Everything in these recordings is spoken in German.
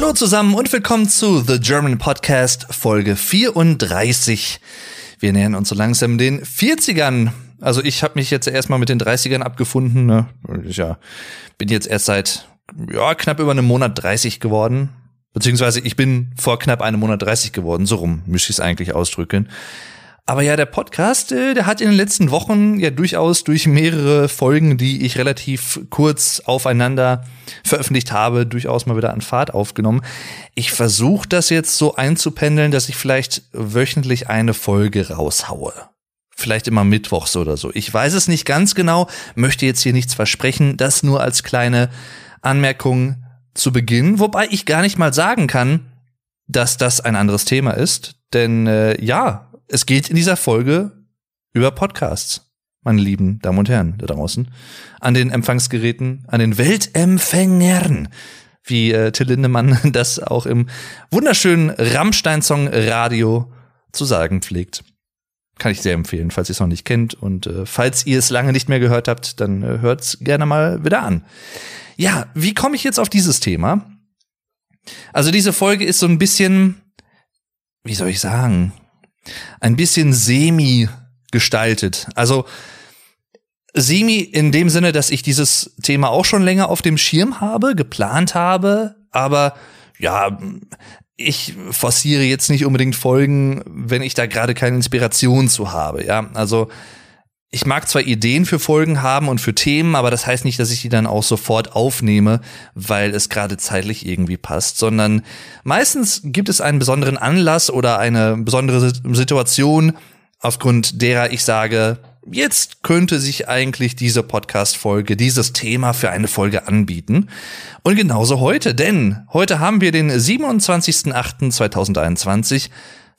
Hallo zusammen und willkommen zu The German Podcast Folge 34. Wir nähern uns so langsam den 40ern. Also ich habe mich jetzt erstmal mit den 30ern abgefunden. Ne? Ich ja, bin jetzt erst seit ja, knapp über einem Monat 30 geworden. Beziehungsweise ich bin vor knapp einem Monat 30 geworden. So rum müsste ich es eigentlich ausdrücken. Aber ja, der Podcast, äh, der hat in den letzten Wochen ja durchaus durch mehrere Folgen, die ich relativ kurz aufeinander veröffentlicht habe, durchaus mal wieder an Fahrt aufgenommen. Ich versuche das jetzt so einzupendeln, dass ich vielleicht wöchentlich eine Folge raushaue. Vielleicht immer mittwochs oder so. Ich weiß es nicht ganz genau, möchte jetzt hier nichts versprechen. Das nur als kleine Anmerkung zu Beginn, wobei ich gar nicht mal sagen kann, dass das ein anderes Thema ist. Denn äh, ja, es geht in dieser Folge über Podcasts, meine lieben Damen und Herren da draußen. An den Empfangsgeräten, an den Weltempfängern, wie äh, Till Lindemann das auch im wunderschönen Rammstein-Song Radio zu sagen pflegt. Kann ich sehr empfehlen, falls ihr es noch nicht kennt. Und äh, falls ihr es lange nicht mehr gehört habt, dann äh, hört's gerne mal wieder an. Ja, wie komme ich jetzt auf dieses Thema? Also diese Folge ist so ein bisschen, wie soll ich sagen, ein bisschen semi gestaltet. Also semi in dem Sinne, dass ich dieses Thema auch schon länger auf dem Schirm habe, geplant habe, aber ja, ich forciere jetzt nicht unbedingt Folgen, wenn ich da gerade keine Inspiration zu habe, ja. Also ich mag zwar Ideen für Folgen haben und für Themen, aber das heißt nicht, dass ich die dann auch sofort aufnehme, weil es gerade zeitlich irgendwie passt, sondern meistens gibt es einen besonderen Anlass oder eine besondere Situation, aufgrund derer ich sage, jetzt könnte sich eigentlich diese Podcast-Folge, dieses Thema für eine Folge anbieten. Und genauso heute, denn heute haben wir den 27.08.2021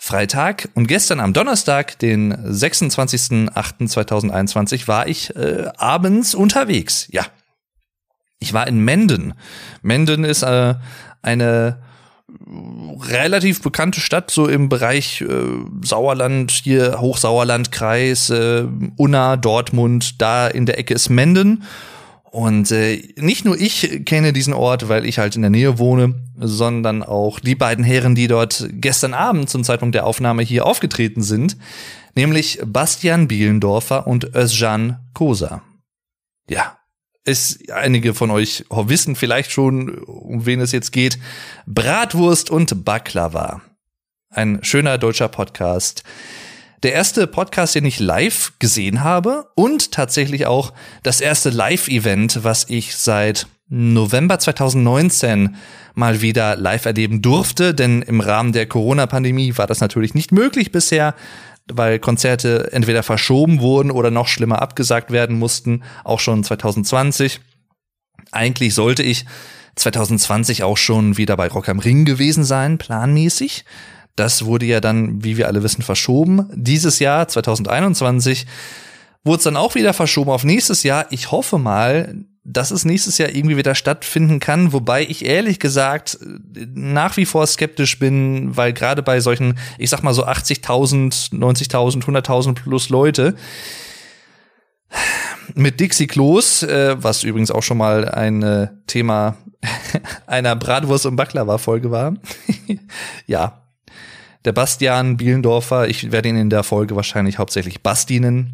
Freitag und gestern am Donnerstag, den 26.08.2021, war ich äh, abends unterwegs. Ja, ich war in Menden. Menden ist äh, eine relativ bekannte Stadt, so im Bereich äh, Sauerland, hier Hochsauerlandkreis, äh, Unna, Dortmund, da in der Ecke ist Menden. Und äh, nicht nur ich kenne diesen Ort, weil ich halt in der Nähe wohne, sondern auch die beiden Herren, die dort gestern Abend zum Zeitpunkt der Aufnahme hier aufgetreten sind, nämlich Bastian Bielendorfer und Özcan Kosa. Ja, ist einige von euch wissen vielleicht schon, um wen es jetzt geht. Bratwurst und Baklava. Ein schöner deutscher Podcast der erste Podcast, den ich live gesehen habe und tatsächlich auch das erste Live-Event, was ich seit November 2019 mal wieder live erleben durfte, denn im Rahmen der Corona-Pandemie war das natürlich nicht möglich bisher, weil Konzerte entweder verschoben wurden oder noch schlimmer abgesagt werden mussten, auch schon 2020. Eigentlich sollte ich 2020 auch schon wieder bei Rock am Ring gewesen sein, planmäßig. Das wurde ja dann, wie wir alle wissen, verschoben. Dieses Jahr, 2021, wurde es dann auch wieder verschoben auf nächstes Jahr. Ich hoffe mal, dass es nächstes Jahr irgendwie wieder stattfinden kann, wobei ich ehrlich gesagt nach wie vor skeptisch bin, weil gerade bei solchen, ich sag mal so 80.000, 90.000, 100.000 plus Leute mit Dixie Klos, äh, was übrigens auch schon mal ein äh, Thema einer Bratwurst- und Baklava-Folge war. ja, der Bastian Bielendorfer, ich werde ihn in der Folge wahrscheinlich hauptsächlich Basti nennen.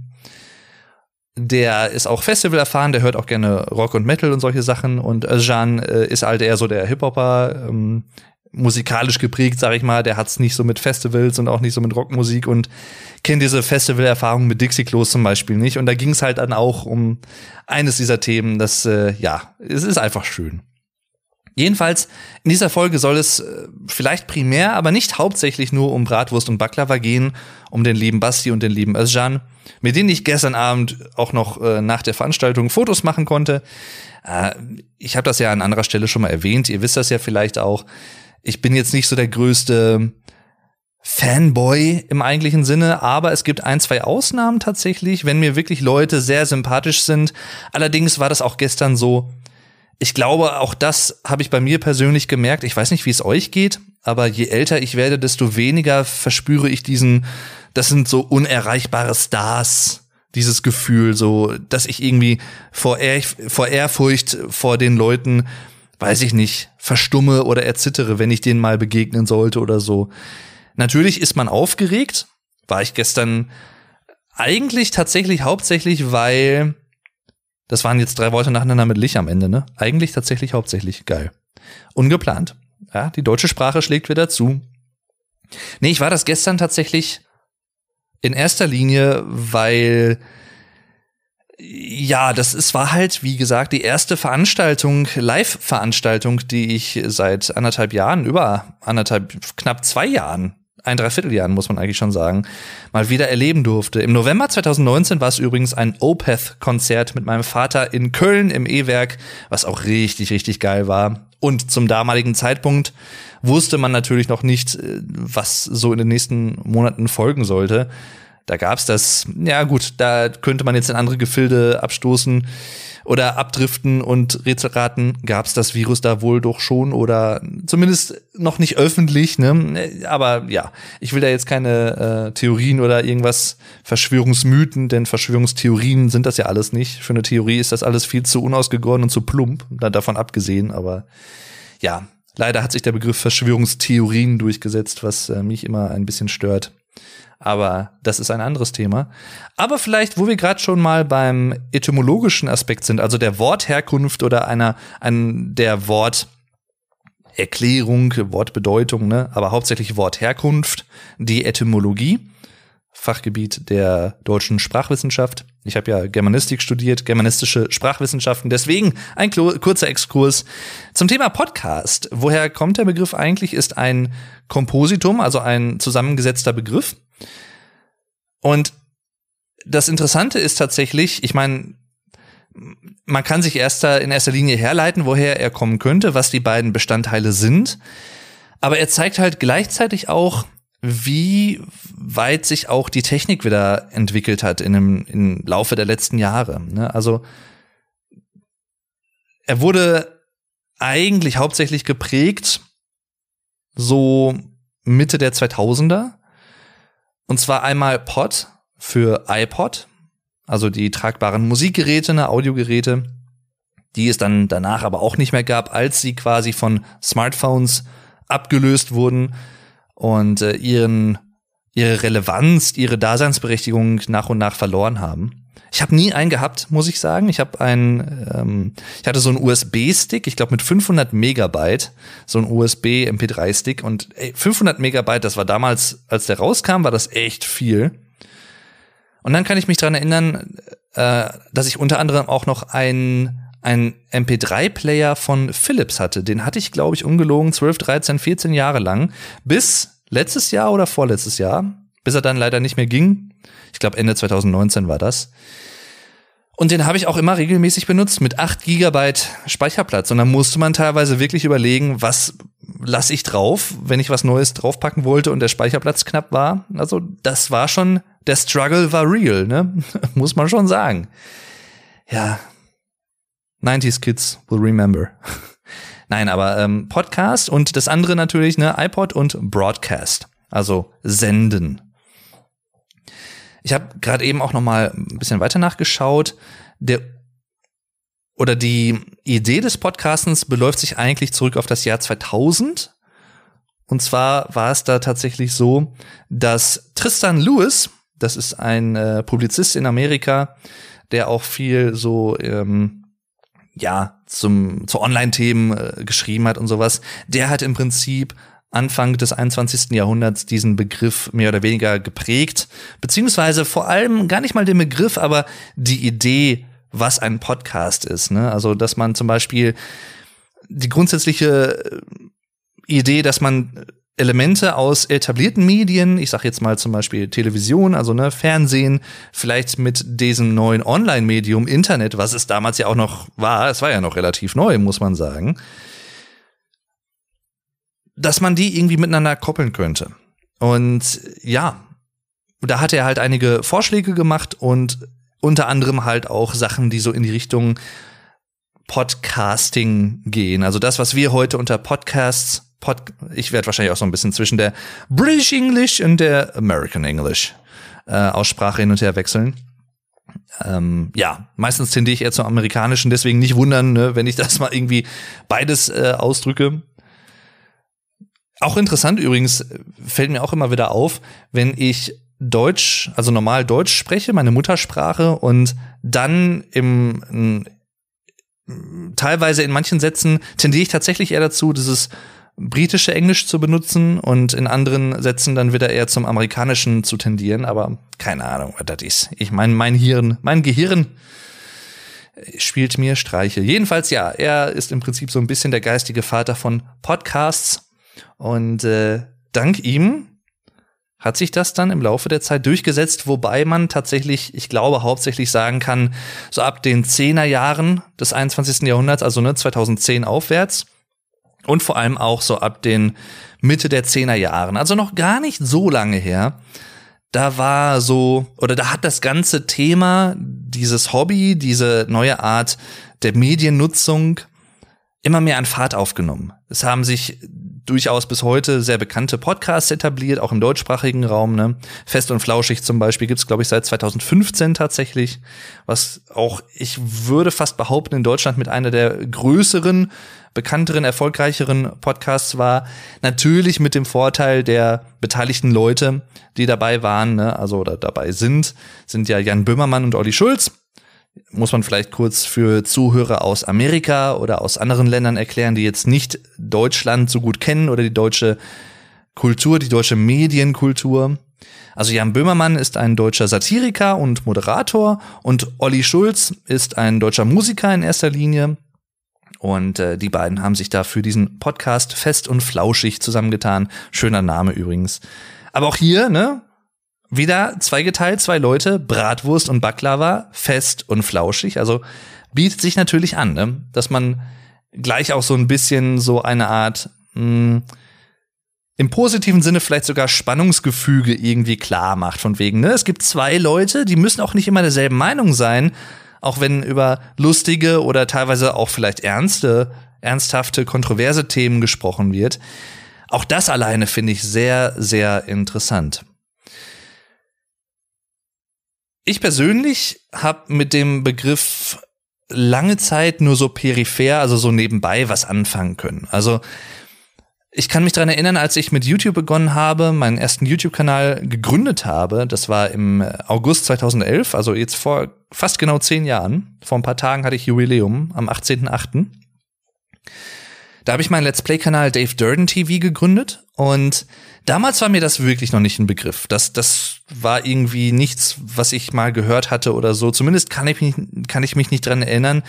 Der ist auch Festival erfahren, der hört auch gerne Rock und Metal und solche Sachen. Und Jean äh, ist halt eher so der Hip-Hopper, ähm, musikalisch geprägt, sag ich mal. Der hat's nicht so mit Festivals und auch nicht so mit Rockmusik und kennt diese Festival-Erfahrung mit Dixie Klos zum Beispiel nicht. Und da ging es halt dann auch um eines dieser Themen, das, äh, ja, es ist einfach schön. Jedenfalls, in dieser Folge soll es äh, vielleicht primär, aber nicht hauptsächlich nur um Bratwurst und Baklava gehen, um den lieben Basti und den lieben Özcan, mit denen ich gestern Abend auch noch äh, nach der Veranstaltung Fotos machen konnte. Äh, ich habe das ja an anderer Stelle schon mal erwähnt, ihr wisst das ja vielleicht auch. Ich bin jetzt nicht so der größte Fanboy im eigentlichen Sinne, aber es gibt ein, zwei Ausnahmen tatsächlich, wenn mir wirklich Leute sehr sympathisch sind. Allerdings war das auch gestern so, ich glaube, auch das habe ich bei mir persönlich gemerkt. Ich weiß nicht, wie es euch geht, aber je älter ich werde, desto weniger verspüre ich diesen, das sind so unerreichbare Stars, dieses Gefühl, so, dass ich irgendwie vor, Ehr vor Ehrfurcht vor den Leuten weiß ich nicht, verstumme oder erzittere, wenn ich denen mal begegnen sollte oder so. Natürlich ist man aufgeregt, war ich gestern eigentlich tatsächlich hauptsächlich, weil das waren jetzt drei Worte nacheinander mit Lich am Ende, ne? Eigentlich tatsächlich hauptsächlich geil. Ungeplant. Ja, die deutsche Sprache schlägt wieder zu. Nee, ich war das gestern tatsächlich in erster Linie, weil ja, das ist, war halt, wie gesagt, die erste Veranstaltung, Live-Veranstaltung, die ich seit anderthalb Jahren, über anderthalb, knapp zwei Jahren, ein Dreivierteljahren, muss man eigentlich schon sagen, mal wieder erleben durfte. Im November 2019 war es übrigens ein Opeth-Konzert mit meinem Vater in Köln im E-Werk, was auch richtig, richtig geil war. Und zum damaligen Zeitpunkt wusste man natürlich noch nicht, äh, was so in den nächsten Monaten folgen sollte. Da gab's das, ja gut, da könnte man jetzt in andere Gefilde abstoßen oder abdriften und Rätselraten. Gab's das Virus da wohl doch schon oder zumindest noch nicht öffentlich, ne? Aber ja, ich will da jetzt keine äh, Theorien oder irgendwas Verschwörungsmythen, denn Verschwörungstheorien sind das ja alles nicht. Für eine Theorie ist das alles viel zu unausgegoren und zu plump, davon abgesehen, aber ja, leider hat sich der Begriff Verschwörungstheorien durchgesetzt, was äh, mich immer ein bisschen stört. Aber das ist ein anderes Thema. Aber vielleicht, wo wir gerade schon mal beim etymologischen Aspekt sind, also der Wortherkunft oder einer, ein, der Worterklärung, Wortbedeutung, ne, aber hauptsächlich Wortherkunft, die Etymologie, Fachgebiet der deutschen Sprachwissenschaft. Ich habe ja Germanistik studiert, germanistische Sprachwissenschaften. Deswegen ein kurzer Exkurs zum Thema Podcast. Woher kommt der Begriff eigentlich? Ist ein Kompositum, also ein zusammengesetzter Begriff. Und das Interessante ist tatsächlich, ich meine, man kann sich erst in erster Linie herleiten, woher er kommen könnte, was die beiden Bestandteile sind. Aber er zeigt halt gleichzeitig auch, wie weit sich auch die Technik wieder entwickelt hat in dem, im Laufe der letzten Jahre. Ne? Also er wurde eigentlich hauptsächlich geprägt so Mitte der 2000er und zwar einmal Pod für iPod, also die tragbaren Musikgeräte, ne, Audiogeräte, die es dann danach aber auch nicht mehr gab, als sie quasi von Smartphones abgelöst wurden und äh, ihren ihre Relevanz, ihre Daseinsberechtigung nach und nach verloren haben. Ich habe nie einen gehabt, muss ich sagen. Ich habe einen, ähm, ich hatte so einen USB-Stick, ich glaube mit 500 Megabyte, so ein USB MP3-Stick und ey, 500 Megabyte, das war damals, als der rauskam, war das echt viel. Und dann kann ich mich dran erinnern, äh, dass ich unter anderem auch noch einen ein MP3-Player von Philips hatte. Den hatte ich, glaube ich, ungelogen 12, 13, 14 Jahre lang. Bis letztes Jahr oder vorletztes Jahr, bis er dann leider nicht mehr ging. Ich glaube, Ende 2019 war das. Und den habe ich auch immer regelmäßig benutzt mit 8 Gigabyte Speicherplatz. Und dann musste man teilweise wirklich überlegen, was lasse ich drauf, wenn ich was Neues draufpacken wollte und der Speicherplatz knapp war. Also das war schon, der Struggle war real, ne? Muss man schon sagen. Ja. 90s Kids will remember. Nein, aber ähm, Podcast und das andere natürlich, ne, iPod und Broadcast. Also senden. Ich habe gerade eben auch noch mal ein bisschen weiter nachgeschaut. Der oder die Idee des Podcastens beläuft sich eigentlich zurück auf das Jahr 2000. Und zwar war es da tatsächlich so, dass Tristan Lewis, das ist ein äh, Publizist in Amerika, der auch viel so ähm, ja zum zu Online-Themen äh, geschrieben hat und sowas, der hat im Prinzip Anfang des 21. Jahrhunderts diesen Begriff mehr oder weniger geprägt, beziehungsweise vor allem gar nicht mal den Begriff, aber die Idee, was ein Podcast ist. Ne? Also, dass man zum Beispiel die grundsätzliche äh, Idee, dass man Elemente aus etablierten Medien, ich sag jetzt mal zum Beispiel Television, also ne, Fernsehen, vielleicht mit diesem neuen Online-Medium Internet, was es damals ja auch noch war, es war ja noch relativ neu, muss man sagen, dass man die irgendwie miteinander koppeln könnte. Und ja, da hat er halt einige Vorschläge gemacht und unter anderem halt auch Sachen, die so in die Richtung Podcasting gehen. Also das, was wir heute unter Podcasts, Pod ich werde wahrscheinlich auch so ein bisschen zwischen der British English und der American English äh, Aussprache hin und her wechseln. Ähm, ja, meistens tendiere ich eher zum amerikanischen, deswegen nicht wundern, ne, wenn ich das mal irgendwie beides äh, ausdrücke. Auch interessant übrigens, fällt mir auch immer wieder auf, wenn ich Deutsch, also normal Deutsch spreche, meine Muttersprache, und dann im, teilweise in manchen Sätzen tendiere ich tatsächlich eher dazu, dieses britische Englisch zu benutzen und in anderen Sätzen dann wieder eher zum amerikanischen zu tendieren, aber keine Ahnung, was das ist. Ich meine, mein Hirn, mein Gehirn spielt mir Streiche. Jedenfalls ja, er ist im Prinzip so ein bisschen der geistige Vater von Podcasts und äh, dank ihm hat sich das dann im Laufe der Zeit durchgesetzt, wobei man tatsächlich, ich glaube, hauptsächlich sagen kann, so ab den Zehnerjahren des 21. Jahrhunderts, also ne, 2010 aufwärts und vor allem auch so ab den Mitte der Zehnerjahren, also noch gar nicht so lange her, da war so, oder da hat das ganze Thema, dieses Hobby, diese neue Art der Mediennutzung immer mehr an Fahrt aufgenommen. Es haben sich durchaus bis heute sehr bekannte Podcasts etabliert, auch im deutschsprachigen Raum. Ne? Fest und Flauschig zum Beispiel gibt's glaube ich, seit 2015 tatsächlich, was auch, ich würde fast behaupten, in Deutschland mit einer der größeren, bekannteren, erfolgreicheren Podcasts war. Natürlich mit dem Vorteil der beteiligten Leute, die dabei waren, ne? also oder dabei sind, sind ja Jan Böhmermann und Olli Schulz muss man vielleicht kurz für Zuhörer aus Amerika oder aus anderen Ländern erklären, die jetzt nicht Deutschland so gut kennen oder die deutsche Kultur, die deutsche Medienkultur. Also Jan Böhmermann ist ein deutscher Satiriker und Moderator und Olli Schulz ist ein deutscher Musiker in erster Linie. Und äh, die beiden haben sich da für diesen Podcast fest und flauschig zusammengetan. Schöner Name übrigens. Aber auch hier, ne, wieder zweigeteilt, zwei Leute, Bratwurst und Baklava, fest und flauschig. Also bietet sich natürlich an, ne? dass man gleich auch so ein bisschen so eine Art mh, hm, im positiven Sinne vielleicht sogar Spannungsgefüge irgendwie klar macht. Von wegen, ne? Es gibt zwei Leute, die müssen auch nicht immer derselben Meinung sein, auch wenn über lustige oder teilweise auch vielleicht ernste, ernsthafte, kontroverse Themen gesprochen wird. Auch das alleine finde ich sehr, sehr interessant. Ich persönlich habe mit dem Begriff lange Zeit nur so peripher, also so nebenbei was anfangen können. Also ich kann mich daran erinnern, als ich mit YouTube begonnen habe, meinen ersten YouTube-Kanal gegründet habe. Das war im August 2011, also jetzt vor fast genau zehn Jahren. Vor ein paar Tagen hatte ich Jubiläum am 18.8. Da habe ich meinen Let's Play-Kanal Dave Durden TV gegründet und damals war mir das wirklich noch nicht ein Begriff. Das, das war irgendwie nichts, was ich mal gehört hatte oder so. Zumindest kann ich mich, kann ich mich nicht dran erinnern.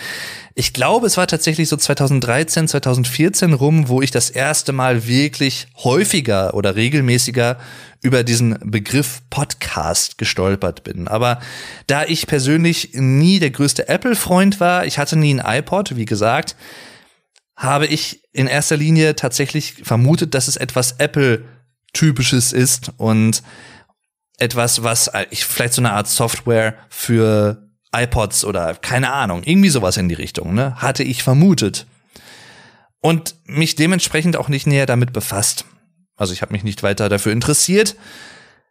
Ich glaube, es war tatsächlich so 2013, 2014 rum, wo ich das erste Mal wirklich häufiger oder regelmäßiger über diesen Begriff Podcast gestolpert bin. Aber da ich persönlich nie der größte Apple-Freund war, ich hatte nie ein iPod, wie gesagt, habe ich in erster Linie tatsächlich vermutet, dass es etwas Apple-typisches ist und etwas, was ich vielleicht so eine Art Software für iPods oder keine Ahnung, irgendwie sowas in die Richtung, ne, hatte ich vermutet. Und mich dementsprechend auch nicht näher damit befasst. Also ich habe mich nicht weiter dafür interessiert,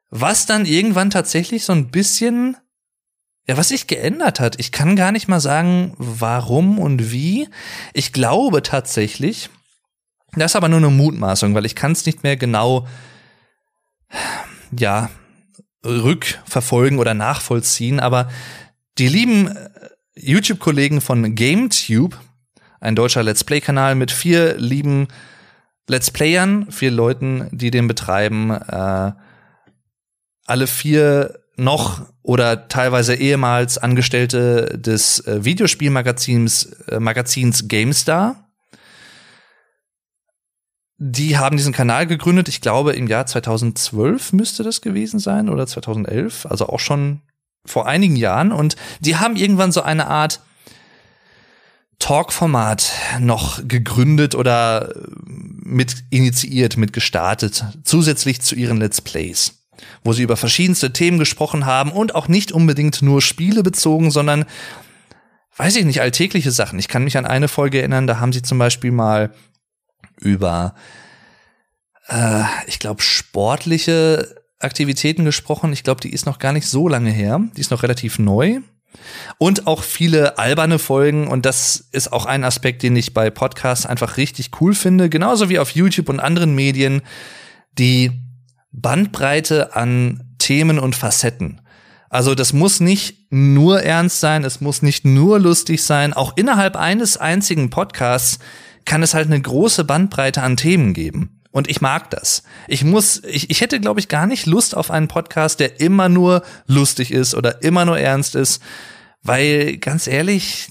was dann irgendwann tatsächlich so ein bisschen ja, was sich geändert hat, ich kann gar nicht mal sagen, warum und wie. Ich glaube tatsächlich, das ist aber nur eine Mutmaßung, weil ich kann es nicht mehr genau, ja, rückverfolgen oder nachvollziehen, aber die lieben äh, YouTube-Kollegen von GameTube, ein deutscher Let's Play-Kanal mit vier lieben Let's Playern, vier Leuten, die den betreiben, äh, alle vier noch oder teilweise ehemals Angestellte des äh, Videospielmagazins äh, Magazins GameStar. Die haben diesen Kanal gegründet, ich glaube im Jahr 2012 müsste das gewesen sein oder 2011, also auch schon vor einigen Jahren. Und die haben irgendwann so eine Art Talk-Format noch gegründet oder mit initiiert, mit gestartet, zusätzlich zu ihren Let's Plays wo sie über verschiedenste Themen gesprochen haben und auch nicht unbedingt nur Spiele bezogen, sondern weiß ich nicht, alltägliche Sachen. Ich kann mich an eine Folge erinnern, da haben sie zum Beispiel mal über, äh, ich glaube, sportliche Aktivitäten gesprochen. Ich glaube, die ist noch gar nicht so lange her. Die ist noch relativ neu. Und auch viele alberne Folgen. Und das ist auch ein Aspekt, den ich bei Podcasts einfach richtig cool finde. Genauso wie auf YouTube und anderen Medien. Die Bandbreite an Themen und Facetten. Also das muss nicht nur ernst sein, es muss nicht nur lustig sein. Auch innerhalb eines einzigen Podcasts kann es halt eine große Bandbreite an Themen geben. Und ich mag das. Ich muss, ich, ich hätte, glaube ich, gar nicht Lust auf einen Podcast, der immer nur lustig ist oder immer nur ernst ist. Weil, ganz ehrlich,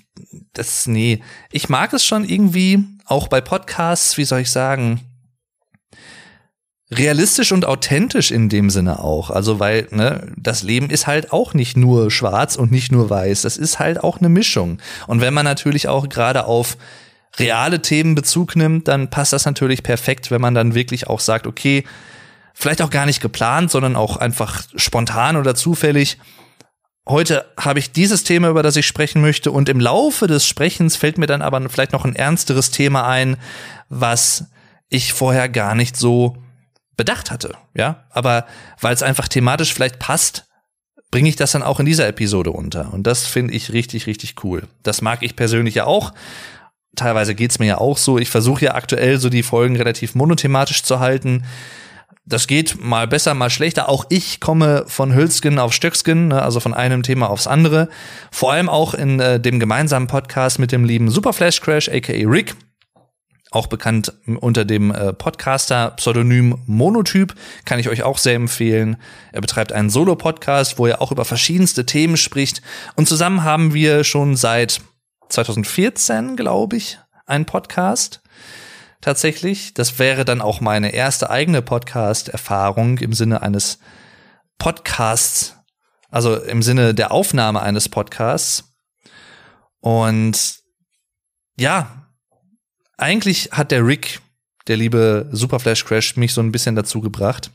das, nee. Ich mag es schon irgendwie, auch bei Podcasts, wie soll ich sagen, realistisch und authentisch in dem Sinne auch. Also, weil, ne, das Leben ist halt auch nicht nur schwarz und nicht nur weiß. Das ist halt auch eine Mischung. Und wenn man natürlich auch gerade auf reale Themen Bezug nimmt, dann passt das natürlich perfekt, wenn man dann wirklich auch sagt, okay, vielleicht auch gar nicht geplant, sondern auch einfach spontan oder zufällig. Heute habe ich dieses Thema, über das ich sprechen möchte, und im Laufe des Sprechens fällt mir dann aber vielleicht noch ein ernsteres Thema ein, was ich vorher gar nicht so bedacht hatte, ja. Aber weil es einfach thematisch vielleicht passt, bringe ich das dann auch in dieser Episode unter. Und das finde ich richtig, richtig cool. Das mag ich persönlich ja auch. Teilweise geht's mir ja auch so. Ich versuche ja aktuell so die Folgen relativ monothematisch zu halten. Das geht mal besser, mal schlechter. Auch ich komme von Hülsken auf Stöcksken, ne, also von einem Thema aufs andere. Vor allem auch in äh, dem gemeinsamen Podcast mit dem lieben Superflash Crash, aka Rick auch bekannt unter dem äh, Podcaster-Pseudonym Monotyp, kann ich euch auch sehr empfehlen. Er betreibt einen Solo-Podcast, wo er auch über verschiedenste Themen spricht. Und zusammen haben wir schon seit 2014, glaube ich, einen Podcast. Tatsächlich. Das wäre dann auch meine erste eigene Podcast-Erfahrung im Sinne eines Podcasts, also im Sinne der Aufnahme eines Podcasts. Und ja, eigentlich hat der Rick, der liebe Superflash Crash, mich so ein bisschen dazu gebracht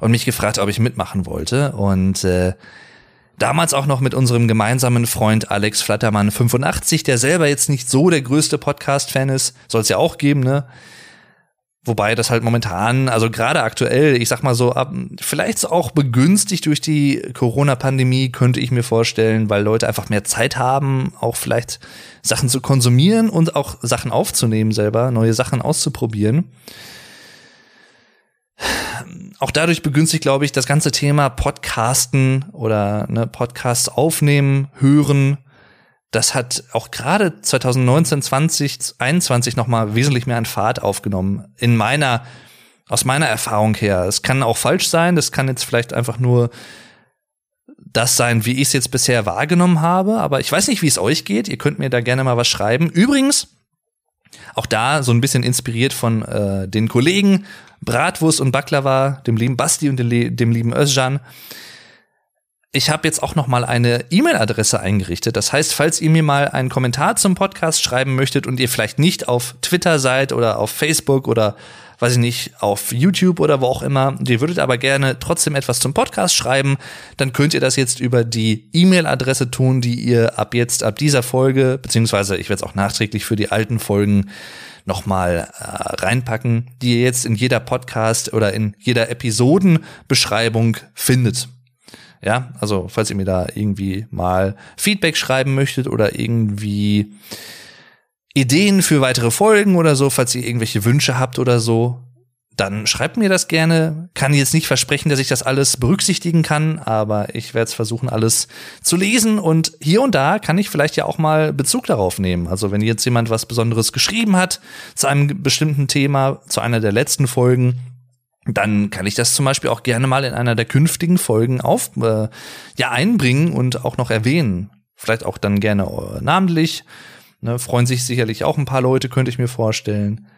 und mich gefragt, ob ich mitmachen wollte. Und äh, damals auch noch mit unserem gemeinsamen Freund Alex Flattermann 85, der selber jetzt nicht so der größte Podcast-Fan ist, soll es ja auch geben, ne? Wobei das halt momentan, also gerade aktuell, ich sag mal so, ab, vielleicht auch begünstigt durch die Corona-Pandemie, könnte ich mir vorstellen, weil Leute einfach mehr Zeit haben, auch vielleicht Sachen zu konsumieren und auch Sachen aufzunehmen selber, neue Sachen auszuprobieren. Auch dadurch begünstigt, glaube ich, das ganze Thema Podcasten oder ne, Podcasts aufnehmen, hören, das hat auch gerade 2019, 20, 21 noch mal wesentlich mehr an Fahrt aufgenommen. In meiner, aus meiner Erfahrung her. Es kann auch falsch sein. Das kann jetzt vielleicht einfach nur das sein, wie ich es jetzt bisher wahrgenommen habe. Aber ich weiß nicht, wie es euch geht. Ihr könnt mir da gerne mal was schreiben. Übrigens, auch da so ein bisschen inspiriert von äh, den Kollegen Bratwurst und Baklava, dem lieben Basti und dem, dem lieben Özcan ich habe jetzt auch noch mal eine E-Mail-Adresse eingerichtet. Das heißt, falls ihr mir mal einen Kommentar zum Podcast schreiben möchtet und ihr vielleicht nicht auf Twitter seid oder auf Facebook oder weiß ich nicht, auf YouTube oder wo auch immer, ihr würdet aber gerne trotzdem etwas zum Podcast schreiben, dann könnt ihr das jetzt über die E-Mail-Adresse tun, die ihr ab jetzt, ab dieser Folge, beziehungsweise ich werde es auch nachträglich für die alten Folgen nochmal äh, reinpacken, die ihr jetzt in jeder Podcast oder in jeder Episodenbeschreibung findet. Ja, also falls ihr mir da irgendwie mal Feedback schreiben möchtet oder irgendwie Ideen für weitere Folgen oder so, falls ihr irgendwelche Wünsche habt oder so, dann schreibt mir das gerne. Kann jetzt nicht versprechen, dass ich das alles berücksichtigen kann, aber ich werde es versuchen, alles zu lesen und hier und da kann ich vielleicht ja auch mal Bezug darauf nehmen. Also wenn jetzt jemand was Besonderes geschrieben hat zu einem bestimmten Thema, zu einer der letzten Folgen, dann kann ich das zum Beispiel auch gerne mal in einer der künftigen Folgen auf, äh, ja, einbringen und auch noch erwähnen. Vielleicht auch dann gerne äh, namentlich. Ne, freuen sich sicherlich auch ein paar Leute, könnte ich mir vorstellen.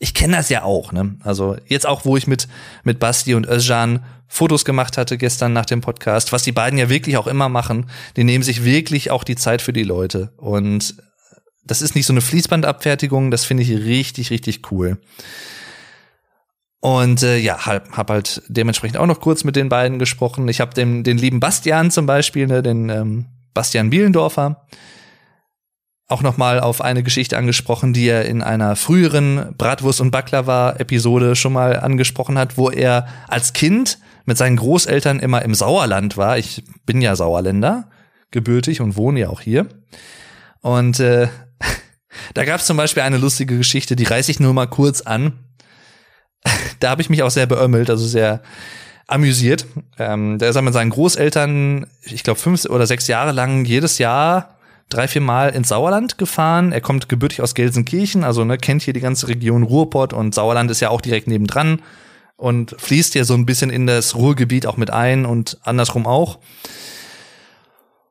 Ich kenne das ja auch, ne? Also jetzt auch, wo ich mit, mit Basti und Özcan Fotos gemacht hatte gestern nach dem Podcast, was die beiden ja wirklich auch immer machen, die nehmen sich wirklich auch die Zeit für die Leute. Und das ist nicht so eine Fließbandabfertigung, das finde ich richtig, richtig cool. Und äh, ja, hab, hab halt dementsprechend auch noch kurz mit den beiden gesprochen. Ich habe den, den lieben Bastian zum Beispiel, ne, den ähm, Bastian Bielendorfer, auch noch mal auf eine Geschichte angesprochen, die er in einer früheren Bratwurst und Baklava-Episode schon mal angesprochen hat, wo er als Kind mit seinen Großeltern immer im Sauerland war. Ich bin ja Sauerländer. gebürtig und wohne ja auch hier. Und äh, da gab es zum Beispiel eine lustige Geschichte, die reiße ich nur mal kurz an. da habe ich mich auch sehr beömmelt, also sehr amüsiert. Ähm, der ist mit seinen Großeltern, ich glaube fünf oder sechs Jahre lang jedes Jahr drei, vier Mal ins Sauerland gefahren. Er kommt gebürtig aus Gelsenkirchen, also ne, kennt hier die ganze Region Ruhrpott und Sauerland ist ja auch direkt nebendran und fließt hier so ein bisschen in das Ruhrgebiet auch mit ein und andersrum auch.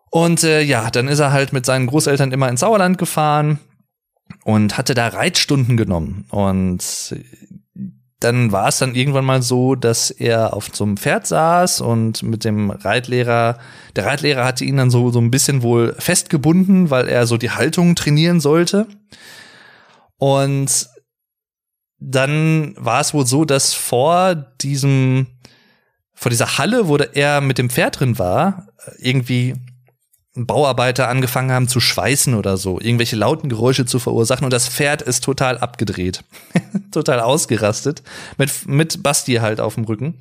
Und äh, ja, dann ist er halt mit seinen Großeltern immer ins Sauerland gefahren und hatte da Reitstunden genommen. Und dann war es dann irgendwann mal so, dass er auf so einem Pferd saß und mit dem Reitlehrer, der Reitlehrer hatte ihn dann so, so ein bisschen wohl festgebunden, weil er so die Haltung trainieren sollte. Und dann war es wohl so, dass vor diesem, vor dieser Halle, wo er mit dem Pferd drin war, irgendwie Bauarbeiter angefangen haben zu schweißen oder so, irgendwelche lauten Geräusche zu verursachen und das Pferd ist total abgedreht, total ausgerastet, mit, mit Basti halt auf dem Rücken.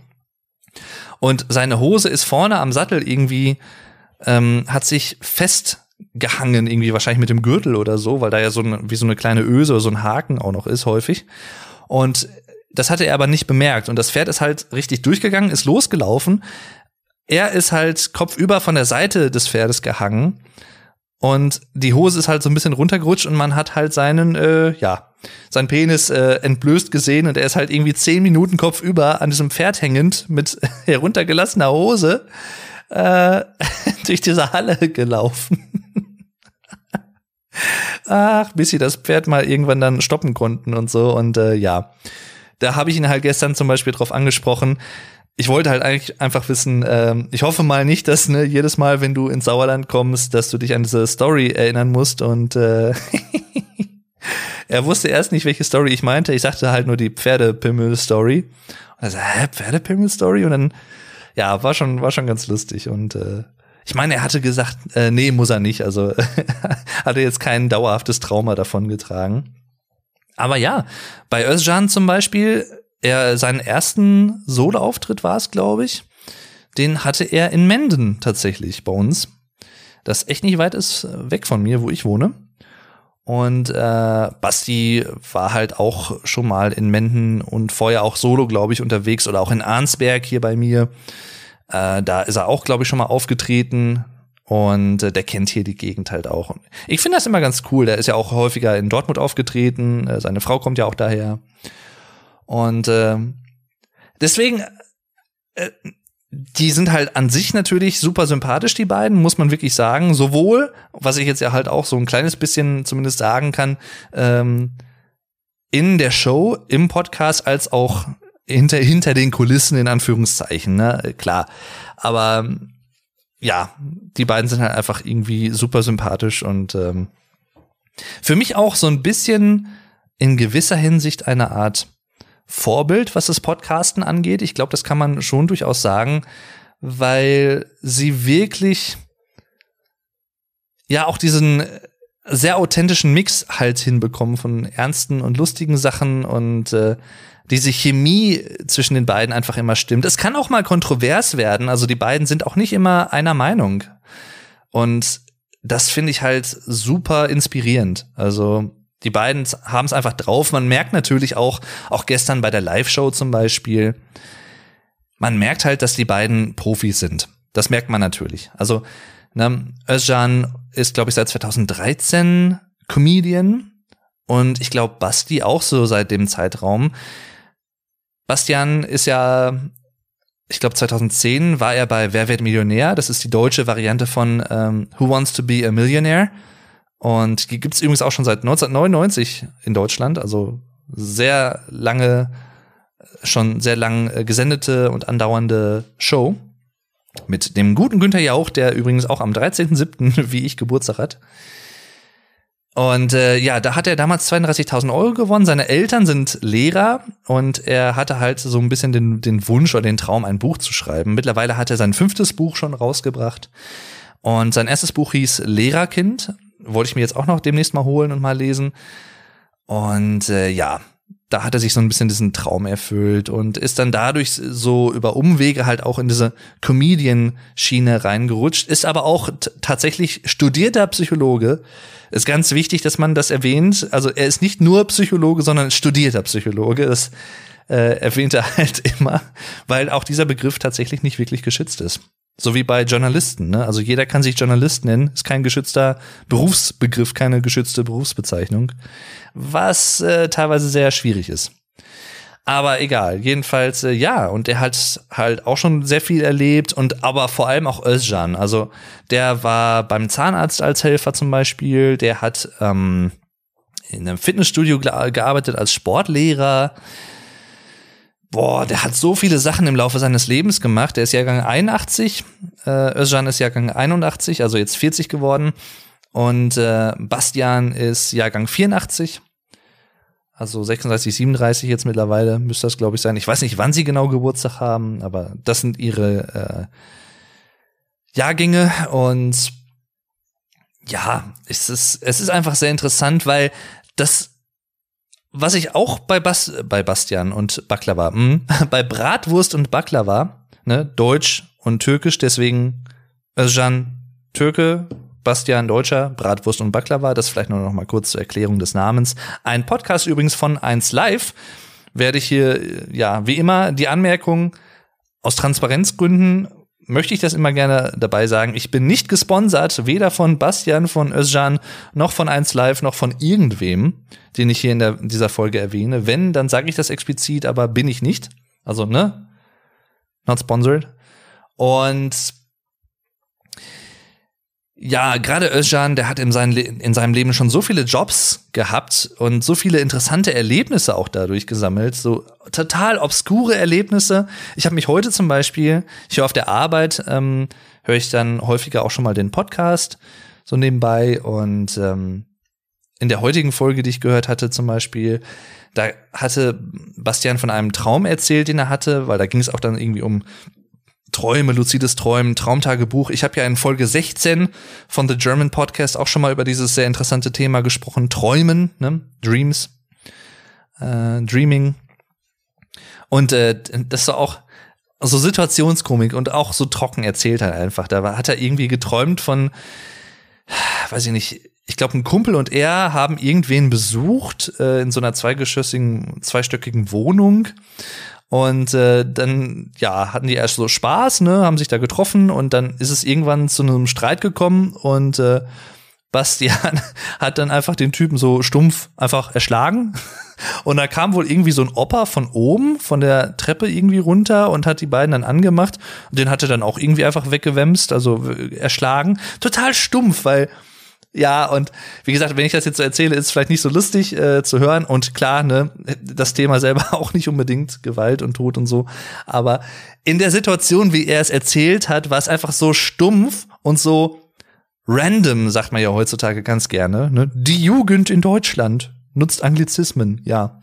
Und seine Hose ist vorne am Sattel irgendwie, ähm, hat sich festgehangen, irgendwie wahrscheinlich mit dem Gürtel oder so, weil da ja so ein, wie so eine kleine Öse oder so ein Haken auch noch ist häufig. Und das hatte er aber nicht bemerkt. Und das Pferd ist halt richtig durchgegangen, ist losgelaufen, er ist halt kopfüber von der Seite des Pferdes gehangen und die Hose ist halt so ein bisschen runtergerutscht und man hat halt seinen, äh, ja, sein Penis äh, entblößt gesehen und er ist halt irgendwie zehn Minuten kopfüber an diesem Pferd hängend mit heruntergelassener Hose äh, durch diese Halle gelaufen. Ach, bis sie das Pferd mal irgendwann dann stoppen konnten und so. Und äh, ja, da habe ich ihn halt gestern zum Beispiel drauf angesprochen, ich wollte halt eigentlich einfach wissen, ähm, ich hoffe mal nicht, dass ne, jedes Mal, wenn du ins Sauerland kommst, dass du dich an diese Story erinnern musst und äh, er wusste erst nicht, welche Story ich meinte. Ich sagte halt nur die Pferdepimmel-Story. Und er sagte, hä, Pferdepimmel-Story? Und dann, ja, war schon, war schon ganz lustig. Und äh, ich meine, er hatte gesagt, äh, nee, muss er nicht. Also hatte jetzt kein dauerhaftes Trauma davon getragen. Aber ja, bei Özcan zum Beispiel er seinen ersten Solo-Auftritt war es, glaube ich. Den hatte er in Menden tatsächlich bei uns. Das echt nicht weit ist weg von mir, wo ich wohne. Und äh, Basti war halt auch schon mal in Menden und vorher auch solo, glaube ich, unterwegs oder auch in Arnsberg hier bei mir. Äh, da ist er auch, glaube ich, schon mal aufgetreten. Und äh, der kennt hier die Gegend halt auch. Ich finde das immer ganz cool. Der ist ja auch häufiger in Dortmund aufgetreten. Äh, seine Frau kommt ja auch daher. Und äh, deswegen, äh, die sind halt an sich natürlich super sympathisch, die beiden, muss man wirklich sagen. Sowohl, was ich jetzt ja halt auch so ein kleines bisschen zumindest sagen kann, ähm, in der Show, im Podcast, als auch hinter, hinter den Kulissen, in Anführungszeichen, ne? Klar. Aber ja, die beiden sind halt einfach irgendwie super sympathisch und ähm, für mich auch so ein bisschen in gewisser Hinsicht eine Art Vorbild, was das Podcasten angeht. Ich glaube, das kann man schon durchaus sagen, weil sie wirklich ja auch diesen sehr authentischen Mix halt hinbekommen von ernsten und lustigen Sachen und äh, diese Chemie zwischen den beiden einfach immer stimmt. Es kann auch mal kontrovers werden, also die beiden sind auch nicht immer einer Meinung. Und das finde ich halt super inspirierend. Also die beiden haben es einfach drauf. Man merkt natürlich auch, auch gestern bei der Live-Show zum Beispiel, man merkt halt, dass die beiden Profis sind. Das merkt man natürlich. Also, ne, Özcan ist, glaube ich, seit 2013 Comedian und ich glaube, Basti auch so seit dem Zeitraum. Bastian ist ja, ich glaube, 2010 war er bei Wer wird Millionär? Das ist die deutsche Variante von ähm, Who Wants to Be a Millionaire? Und die gibt's übrigens auch schon seit 1999 in Deutschland, also sehr lange, schon sehr lang äh, gesendete und andauernde Show. Mit dem guten Günther Jauch, der übrigens auch am 13.07., wie ich, Geburtstag hat. Und äh, ja, da hat er damals 32.000 Euro gewonnen. Seine Eltern sind Lehrer und er hatte halt so ein bisschen den, den Wunsch oder den Traum, ein Buch zu schreiben. Mittlerweile hat er sein fünftes Buch schon rausgebracht. Und sein erstes Buch hieß Lehrerkind wollte ich mir jetzt auch noch demnächst mal holen und mal lesen. Und äh, ja, da hat er sich so ein bisschen diesen Traum erfüllt und ist dann dadurch so über Umwege halt auch in diese Comedian-Schiene reingerutscht, ist aber auch tatsächlich studierter Psychologe. Ist ganz wichtig, dass man das erwähnt. Also er ist nicht nur Psychologe, sondern studierter Psychologe. Das äh, erwähnt er halt immer, weil auch dieser Begriff tatsächlich nicht wirklich geschützt ist. So wie bei Journalisten, ne? Also jeder kann sich Journalist nennen, ist kein geschützter Berufsbegriff, keine geschützte Berufsbezeichnung, was äh, teilweise sehr schwierig ist. Aber egal, jedenfalls äh, ja, und der hat halt auch schon sehr viel erlebt und aber vor allem auch Özcan. Also der war beim Zahnarzt als Helfer zum Beispiel, der hat ähm, in einem Fitnessstudio gearbeitet als Sportlehrer boah, der hat so viele Sachen im Laufe seines Lebens gemacht. Der ist Jahrgang 81, äh, Özcan ist Jahrgang 81, also jetzt 40 geworden. Und äh, Bastian ist Jahrgang 84. Also 36, 37 jetzt mittlerweile müsste das, glaube ich, sein. Ich weiß nicht, wann sie genau Geburtstag haben, aber das sind ihre äh, Jahrgänge und ja, es ist, es ist einfach sehr interessant, weil das was ich auch bei, Bas bei Bastian und Baklava, mh, bei Bratwurst und Baklava, ne, Deutsch und Türkisch, deswegen Özcan Türke, Bastian Deutscher, Bratwurst und Baklava, das vielleicht nur noch mal kurz zur Erklärung des Namens. Ein Podcast übrigens von 1 Live werde ich hier, ja, wie immer die Anmerkung aus Transparenzgründen möchte ich das immer gerne dabei sagen. Ich bin nicht gesponsert, weder von Bastian, von Özcan, noch von 1 Live, noch von irgendwem, den ich hier in, der, in dieser Folge erwähne. Wenn, dann sage ich das explizit, aber bin ich nicht. Also, ne? Not sponsored. Und ja, gerade Özcan, der hat in, sein in seinem Leben schon so viele Jobs gehabt und so viele interessante Erlebnisse auch dadurch gesammelt, so total obskure Erlebnisse. Ich habe mich heute zum Beispiel, ich höre auf der Arbeit, ähm, höre ich dann häufiger auch schon mal den Podcast so nebenbei und ähm, in der heutigen Folge, die ich gehört hatte zum Beispiel, da hatte Bastian von einem Traum erzählt, den er hatte, weil da ging es auch dann irgendwie um Träume, luzides Träumen, Traumtagebuch. Ich habe ja in Folge 16 von The German Podcast auch schon mal über dieses sehr interessante Thema gesprochen. Träumen, ne? Dreams, äh, Dreaming. Und äh, das war auch so Situationskomik und auch so trocken erzählt halt einfach. Da war, hat er irgendwie geträumt von, weiß ich nicht, ich glaube, ein Kumpel und er haben irgendwen besucht äh, in so einer zweigeschossigen, zweistöckigen Wohnung und äh, dann, ja, hatten die erst so Spaß, ne, haben sich da getroffen und dann ist es irgendwann zu einem Streit gekommen und äh, Bastian hat dann einfach den Typen so stumpf einfach erschlagen. Und da kam wohl irgendwie so ein Opa von oben, von der Treppe irgendwie runter und hat die beiden dann angemacht. Und den hatte dann auch irgendwie einfach weggewämst, also erschlagen. Total stumpf, weil ja, und wie gesagt, wenn ich das jetzt so erzähle, ist es vielleicht nicht so lustig äh, zu hören. Und klar, ne, das Thema selber auch nicht unbedingt Gewalt und Tod und so. Aber in der Situation, wie er es erzählt hat, war es einfach so stumpf und so random, sagt man ja heutzutage ganz gerne. Ne? Die Jugend in Deutschland nutzt Anglizismen, ja.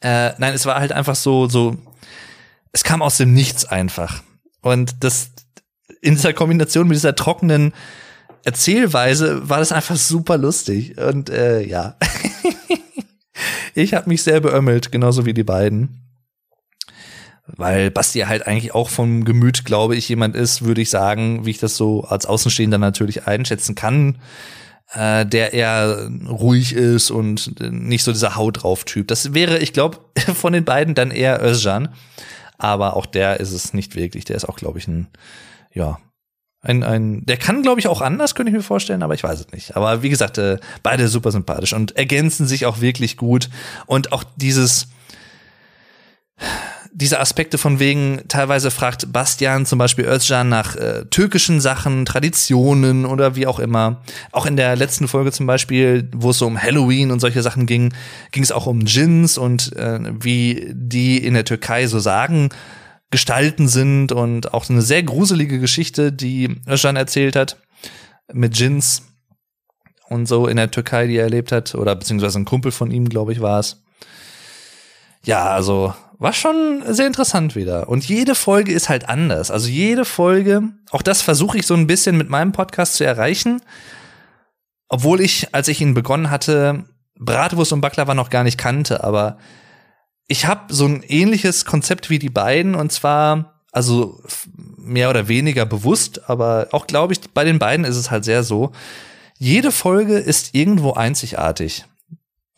Äh, nein, es war halt einfach so, so, es kam aus dem Nichts einfach. Und das in dieser Kombination mit dieser trockenen Erzählweise war das einfach super lustig. Und äh, ja, ich habe mich sehr beömmelt, genauso wie die beiden. Weil Basti halt eigentlich auch vom Gemüt, glaube ich, jemand ist, würde ich sagen, wie ich das so als Außenstehender natürlich einschätzen kann, äh, der eher ruhig ist und nicht so dieser Haut drauf Typ. Das wäre, ich glaube, von den beiden dann eher Özcan. Aber auch der ist es nicht wirklich. Der ist auch, glaube ich, ein, ja, ein, ein, der kann, glaube ich, auch anders, könnte ich mir vorstellen, aber ich weiß es nicht. Aber wie gesagt, äh, beide super sympathisch und ergänzen sich auch wirklich gut. Und auch dieses, diese Aspekte von wegen, teilweise fragt Bastian zum Beispiel Özcan nach äh, türkischen Sachen, Traditionen oder wie auch immer. Auch in der letzten Folge zum Beispiel, wo es so um Halloween und solche Sachen ging, ging es auch um Djinns und äh, wie die in der Türkei so sagen Gestalten sind und auch eine sehr gruselige Geschichte, die Özcan erzählt hat mit Jins und so in der Türkei, die er erlebt hat, oder beziehungsweise ein Kumpel von ihm, glaube ich, war es. Ja, also war schon sehr interessant wieder. Und jede Folge ist halt anders. Also jede Folge, auch das versuche ich so ein bisschen mit meinem Podcast zu erreichen. Obwohl ich, als ich ihn begonnen hatte, Bratwurst und Baklava noch gar nicht kannte, aber ich habe so ein ähnliches Konzept wie die beiden und zwar, also mehr oder weniger bewusst, aber auch glaube ich, bei den beiden ist es halt sehr so. Jede Folge ist irgendwo einzigartig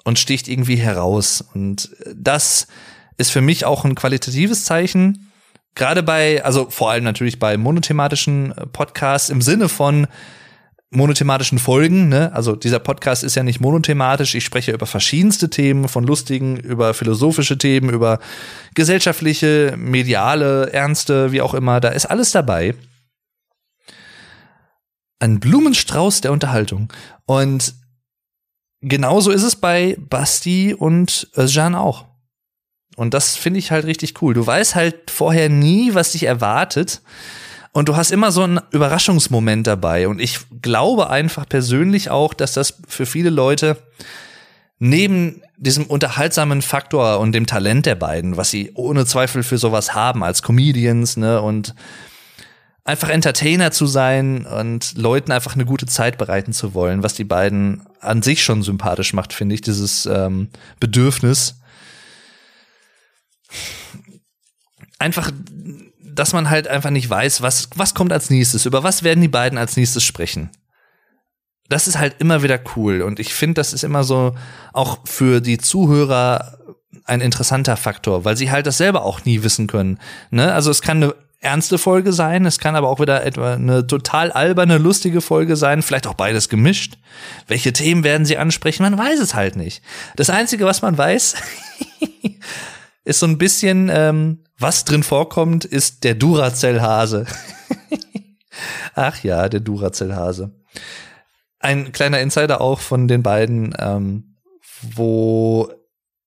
und sticht irgendwie heraus. Und das ist für mich auch ein qualitatives Zeichen. Gerade bei, also vor allem natürlich bei monothematischen Podcasts im Sinne von, monothematischen Folgen. Ne? Also dieser Podcast ist ja nicht monothematisch. Ich spreche über verschiedenste Themen, von lustigen, über philosophische Themen, über gesellschaftliche, mediale, ernste, wie auch immer. Da ist alles dabei. Ein Blumenstrauß der Unterhaltung. Und genauso ist es bei Basti und Özcan auch. Und das finde ich halt richtig cool. Du weißt halt vorher nie, was dich erwartet. Und du hast immer so einen Überraschungsmoment dabei. Und ich glaube einfach persönlich auch, dass das für viele Leute neben diesem unterhaltsamen Faktor und dem Talent der beiden, was sie ohne Zweifel für sowas haben als Comedians, ne, und einfach Entertainer zu sein und Leuten einfach eine gute Zeit bereiten zu wollen, was die beiden an sich schon sympathisch macht, finde ich, dieses ähm, Bedürfnis. Einfach dass man halt einfach nicht weiß, was, was kommt als nächstes, über was werden die beiden als nächstes sprechen. Das ist halt immer wieder cool und ich finde, das ist immer so auch für die Zuhörer ein interessanter Faktor, weil sie halt das selber auch nie wissen können. Ne? Also es kann eine ernste Folge sein, es kann aber auch wieder etwa eine total alberne, lustige Folge sein, vielleicht auch beides gemischt. Welche Themen werden sie ansprechen? Man weiß es halt nicht. Das Einzige, was man weiß, ist so ein bisschen, ähm, was drin vorkommt, ist der Duracell-Hase. Ach ja, der Duracell-Hase. Ein kleiner Insider auch von den beiden, ähm, wo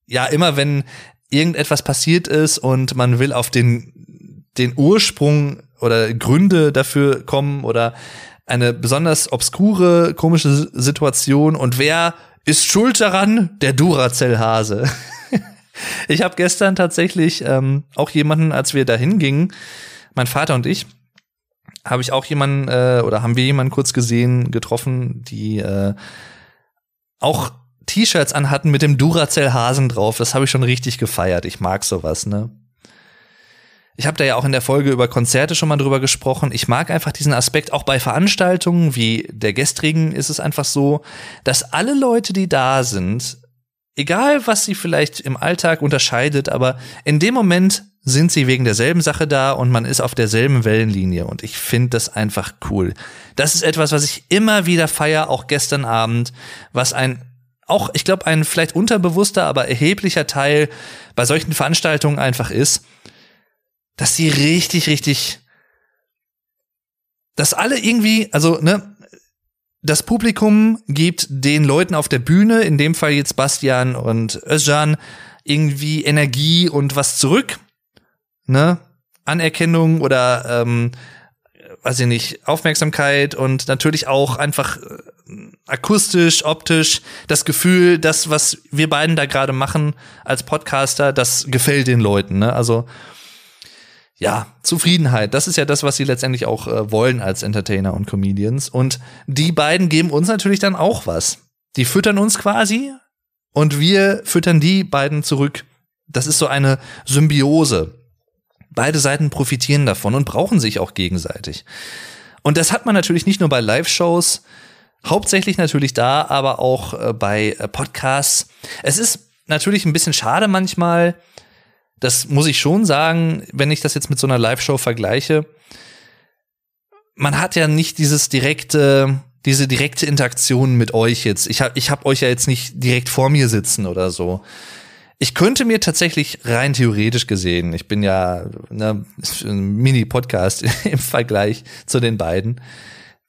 ja immer wenn irgendetwas passiert ist und man will auf den den Ursprung oder Gründe dafür kommen oder eine besonders obskure, komische Situation und wer ist schuld daran? Der Duracell-Hase. Ich habe gestern tatsächlich ähm, auch jemanden, als wir da hingingen, mein Vater und ich, habe ich auch jemanden äh, oder haben wir jemanden kurz gesehen, getroffen, die äh, auch T-Shirts anhatten mit dem Duracell-Hasen drauf. Das habe ich schon richtig gefeiert. Ich mag sowas, ne? Ich habe da ja auch in der Folge über Konzerte schon mal drüber gesprochen. Ich mag einfach diesen Aspekt, auch bei Veranstaltungen wie der gestrigen ist es einfach so, dass alle Leute, die da sind, egal was sie vielleicht im Alltag unterscheidet, aber in dem Moment sind sie wegen derselben Sache da und man ist auf derselben Wellenlinie und ich finde das einfach cool. Das ist etwas, was ich immer wieder feier, auch gestern Abend, was ein auch, ich glaube, ein vielleicht unterbewusster, aber erheblicher Teil bei solchen Veranstaltungen einfach ist, dass sie richtig, richtig, dass alle irgendwie, also, ne, das Publikum gibt den Leuten auf der Bühne, in dem Fall jetzt Bastian und Özcan, irgendwie Energie und was zurück. Ne? Anerkennung oder ähm, weiß ich nicht, Aufmerksamkeit und natürlich auch einfach äh, akustisch, optisch das Gefühl, das, was wir beiden da gerade machen als Podcaster, das gefällt den Leuten. Ne? Also ja, Zufriedenheit. Das ist ja das, was sie letztendlich auch äh, wollen als Entertainer und Comedians. Und die beiden geben uns natürlich dann auch was. Die füttern uns quasi und wir füttern die beiden zurück. Das ist so eine Symbiose. Beide Seiten profitieren davon und brauchen sich auch gegenseitig. Und das hat man natürlich nicht nur bei Live-Shows, hauptsächlich natürlich da, aber auch äh, bei äh, Podcasts. Es ist natürlich ein bisschen schade manchmal, das muss ich schon sagen, wenn ich das jetzt mit so einer Live-Show vergleiche. Man hat ja nicht dieses direkte, diese direkte Interaktion mit euch jetzt. Ich habe ich hab euch ja jetzt nicht direkt vor mir sitzen oder so. Ich könnte mir tatsächlich rein theoretisch gesehen, ich bin ja ne, ein Mini-Podcast im Vergleich zu den beiden,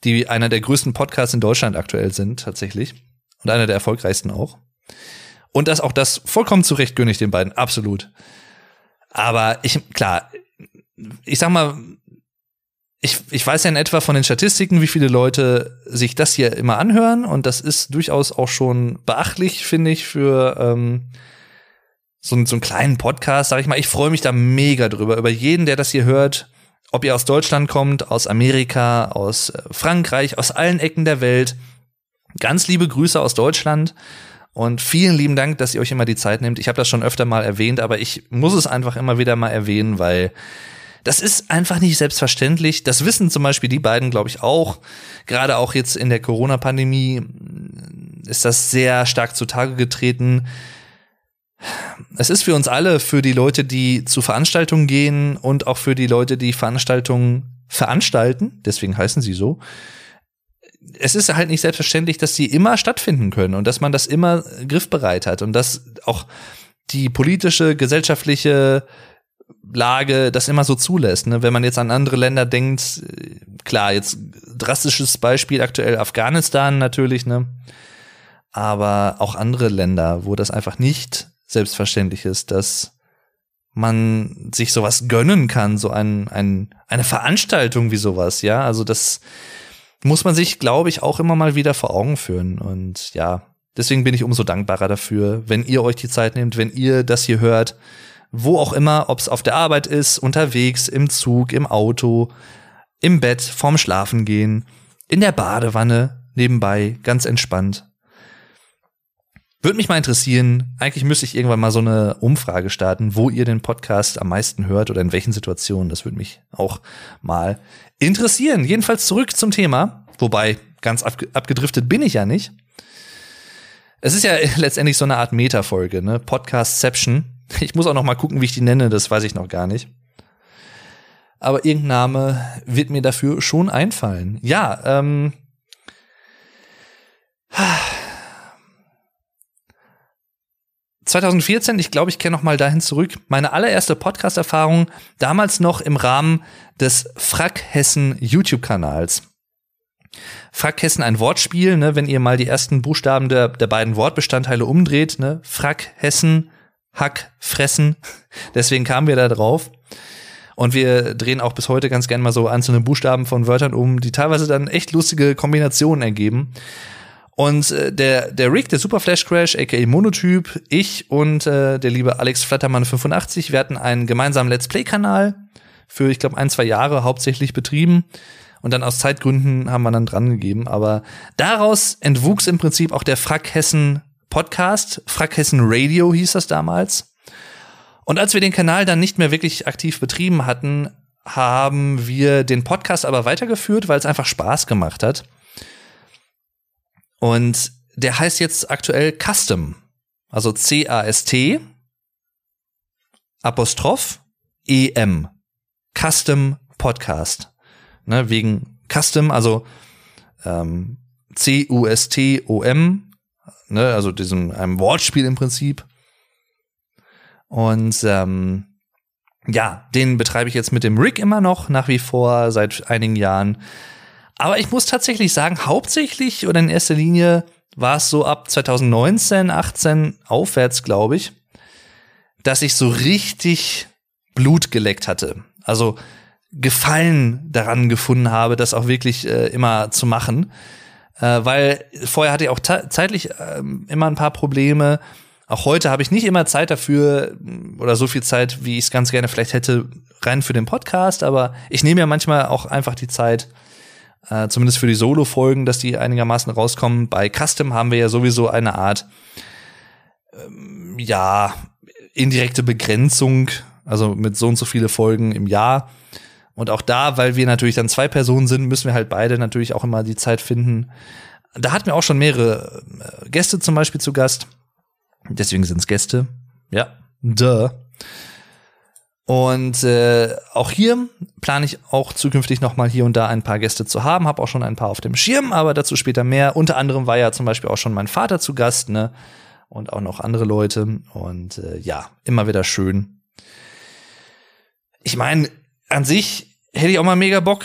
die einer der größten Podcasts in Deutschland aktuell sind, tatsächlich. Und einer der erfolgreichsten auch. Und das auch das vollkommen zurecht gönne ich den beiden, absolut. Aber ich, klar, ich sag mal, ich, ich weiß ja in etwa von den Statistiken, wie viele Leute sich das hier immer anhören. Und das ist durchaus auch schon beachtlich, finde ich, für ähm, so, so einen kleinen Podcast, sag ich mal. Ich freue mich da mega drüber, über jeden, der das hier hört. Ob ihr aus Deutschland kommt, aus Amerika, aus Frankreich, aus allen Ecken der Welt. Ganz liebe Grüße aus Deutschland. Und vielen lieben Dank, dass ihr euch immer die Zeit nehmt. Ich habe das schon öfter mal erwähnt, aber ich muss es einfach immer wieder mal erwähnen, weil das ist einfach nicht selbstverständlich. Das wissen zum Beispiel die beiden, glaube ich, auch. Gerade auch jetzt in der Corona-Pandemie ist das sehr stark zutage getreten. Es ist für uns alle, für die Leute, die zu Veranstaltungen gehen und auch für die Leute, die Veranstaltungen veranstalten, deswegen heißen sie so, es ist halt nicht selbstverständlich, dass sie immer stattfinden können und dass man das immer griffbereit hat und dass auch die politische, gesellschaftliche Lage das immer so zulässt. Ne? Wenn man jetzt an andere Länder denkt, klar, jetzt drastisches Beispiel aktuell Afghanistan natürlich, ne? Aber auch andere Länder, wo das einfach nicht selbstverständlich ist, dass man sich sowas gönnen kann, so ein, ein, eine Veranstaltung wie sowas, ja. Also das muss man sich, glaube ich, auch immer mal wieder vor Augen führen. Und ja, deswegen bin ich umso dankbarer dafür, wenn ihr euch die Zeit nehmt, wenn ihr das hier hört, wo auch immer, ob es auf der Arbeit ist, unterwegs, im Zug, im Auto, im Bett, vorm Schlafengehen, in der Badewanne, nebenbei, ganz entspannt. Würde mich mal interessieren, eigentlich müsste ich irgendwann mal so eine Umfrage starten, wo ihr den Podcast am meisten hört oder in welchen Situationen. Das würde mich auch mal interessieren. Jedenfalls zurück zum Thema, wobei ganz abgedriftet bin ich ja nicht. Es ist ja letztendlich so eine Art Meta-Folge, ne? Podcastception. Ich muss auch noch mal gucken, wie ich die nenne, das weiß ich noch gar nicht. Aber irgendein Name wird mir dafür schon einfallen. Ja, ähm. 2014, ich glaube, ich kenne noch mal dahin zurück, meine allererste Podcast-Erfahrung, damals noch im Rahmen des Frack Hessen YouTube-Kanals. Frack Hessen ein Wortspiel, ne, wenn ihr mal die ersten Buchstaben der, der beiden Wortbestandteile umdreht, ne, Frack Hessen, Hack, Fressen. Deswegen kamen wir da drauf. Und wir drehen auch bis heute ganz gern mal so einzelne Buchstaben von Wörtern um, die teilweise dann echt lustige Kombinationen ergeben. Und äh, der, der Rick, der Super Flash Crash, aka Monotyp, ich und äh, der liebe Alex Flattermann 85, wir hatten einen gemeinsamen Let's Play-Kanal für, ich glaube, ein, zwei Jahre hauptsächlich betrieben. Und dann aus Zeitgründen haben wir dann dran gegeben. Aber daraus entwuchs im Prinzip auch der Frack Hessen Podcast. Frack Hessen Radio hieß das damals. Und als wir den Kanal dann nicht mehr wirklich aktiv betrieben hatten, haben wir den Podcast aber weitergeführt, weil es einfach Spaß gemacht hat. Und der heißt jetzt aktuell Custom. Also C-A-S-T Apostroph E-M. Custom Podcast. Ne, wegen Custom, also ähm, C-U-S-T-O-M, ne, also diesem einem Wortspiel im Prinzip. Und ähm, ja, den betreibe ich jetzt mit dem Rick immer noch, nach wie vor, seit einigen Jahren. Aber ich muss tatsächlich sagen, hauptsächlich oder in erster Linie war es so ab 2019, 18 aufwärts, glaube ich, dass ich so richtig Blut geleckt hatte. Also Gefallen daran gefunden habe, das auch wirklich äh, immer zu machen. Äh, weil vorher hatte ich auch zeitlich äh, immer ein paar Probleme. Auch heute habe ich nicht immer Zeit dafür oder so viel Zeit, wie ich es ganz gerne vielleicht hätte, rein für den Podcast. Aber ich nehme ja manchmal auch einfach die Zeit, äh, zumindest für die Solo-Folgen, dass die einigermaßen rauskommen. Bei Custom haben wir ja sowieso eine Art, ähm, ja, indirekte Begrenzung, also mit so und so viele Folgen im Jahr. Und auch da, weil wir natürlich dann zwei Personen sind, müssen wir halt beide natürlich auch immer die Zeit finden. Da hatten wir auch schon mehrere äh, Gäste zum Beispiel zu Gast. Deswegen sind es Gäste. Ja, duh. Und äh, auch hier plane ich auch zukünftig noch mal hier und da ein paar Gäste zu haben. Habe auch schon ein paar auf dem Schirm, aber dazu später mehr. Unter anderem war ja zum Beispiel auch schon mein Vater zu Gast, ne? Und auch noch andere Leute. Und äh, ja, immer wieder schön. Ich meine, an sich hätte ich auch mal mega Bock,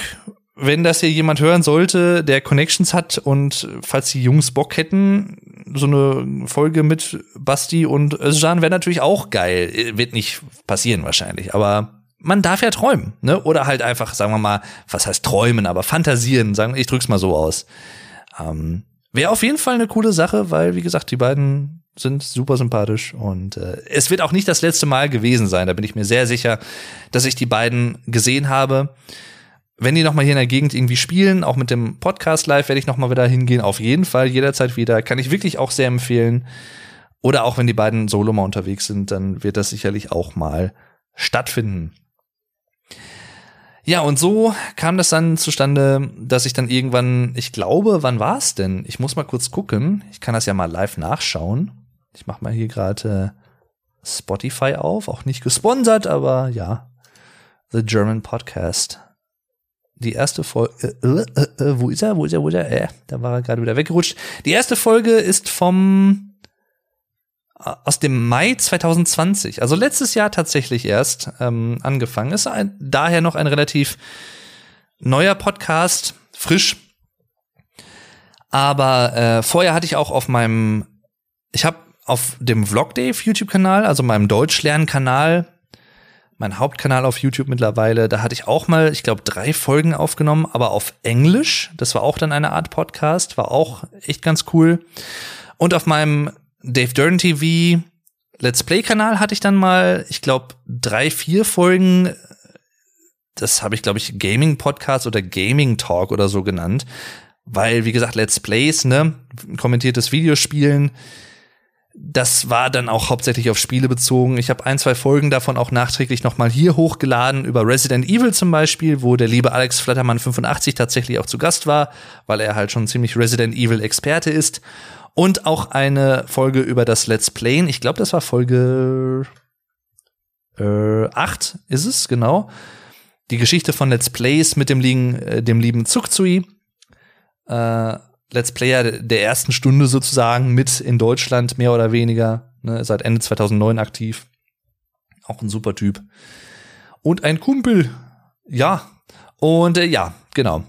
wenn das hier jemand hören sollte, der Connections hat und falls die Jungs Bock hätten, so eine Folge mit Basti und Özcan wäre natürlich auch geil. Wird nicht passieren wahrscheinlich, aber man darf ja träumen, ne? Oder halt einfach, sagen wir mal, was heißt träumen, aber fantasieren, sagen, ich drück's mal so aus. Ähm, wäre auf jeden Fall eine coole Sache, weil, wie gesagt, die beiden sind super sympathisch und äh, es wird auch nicht das letzte Mal gewesen sein. Da bin ich mir sehr sicher, dass ich die beiden gesehen habe wenn die noch mal hier in der Gegend irgendwie spielen, auch mit dem Podcast live werde ich noch mal wieder hingehen. Auf jeden Fall jederzeit wieder. Kann ich wirklich auch sehr empfehlen. Oder auch wenn die beiden Solo mal unterwegs sind, dann wird das sicherlich auch mal stattfinden. Ja, und so kam das dann zustande, dass ich dann irgendwann, ich glaube, wann war es denn? Ich muss mal kurz gucken. Ich kann das ja mal live nachschauen. Ich mache mal hier gerade Spotify auf, auch nicht gesponsert, aber ja. The German Podcast. Die erste Folge, äh, äh, äh, wo ist er, wo ist er, wo ist er? Äh, da war er gerade wieder weggerutscht. Die erste Folge ist vom aus dem Mai 2020, also letztes Jahr tatsächlich erst ähm, angefangen. Ist ein, daher noch ein relativ neuer Podcast, frisch. Aber äh, vorher hatte ich auch auf meinem, ich habe auf dem Vlog Dave YouTube-Kanal, also meinem Deutschlernen-Kanal, mein Hauptkanal auf YouTube mittlerweile, da hatte ich auch mal, ich glaube, drei Folgen aufgenommen, aber auf Englisch. Das war auch dann eine Art Podcast, war auch echt ganz cool. Und auf meinem Dave Dern TV Let's Play-Kanal hatte ich dann mal, ich glaube, drei, vier Folgen. Das habe ich, glaube ich, Gaming-Podcast oder Gaming-Talk oder so genannt. Weil, wie gesagt, Let's Plays, ne, kommentiertes Videospielen, das war dann auch hauptsächlich auf Spiele bezogen. Ich habe ein, zwei Folgen davon auch nachträglich nochmal hier hochgeladen, über Resident Evil zum Beispiel, wo der liebe Alex Flattermann 85 tatsächlich auch zu Gast war, weil er halt schon ziemlich Resident Evil Experte ist. Und auch eine Folge über das Let's Playen. Ich glaube, das war Folge äh, 8 ist es, genau. Die Geschichte von Let's Plays mit dem, lieben, äh, dem lieben Zukzui. Äh, Let's Player der ersten Stunde sozusagen mit in Deutschland, mehr oder weniger. Ne, seit Ende 2009 aktiv. Auch ein super Typ. Und ein Kumpel. Ja. Und äh, ja, genau.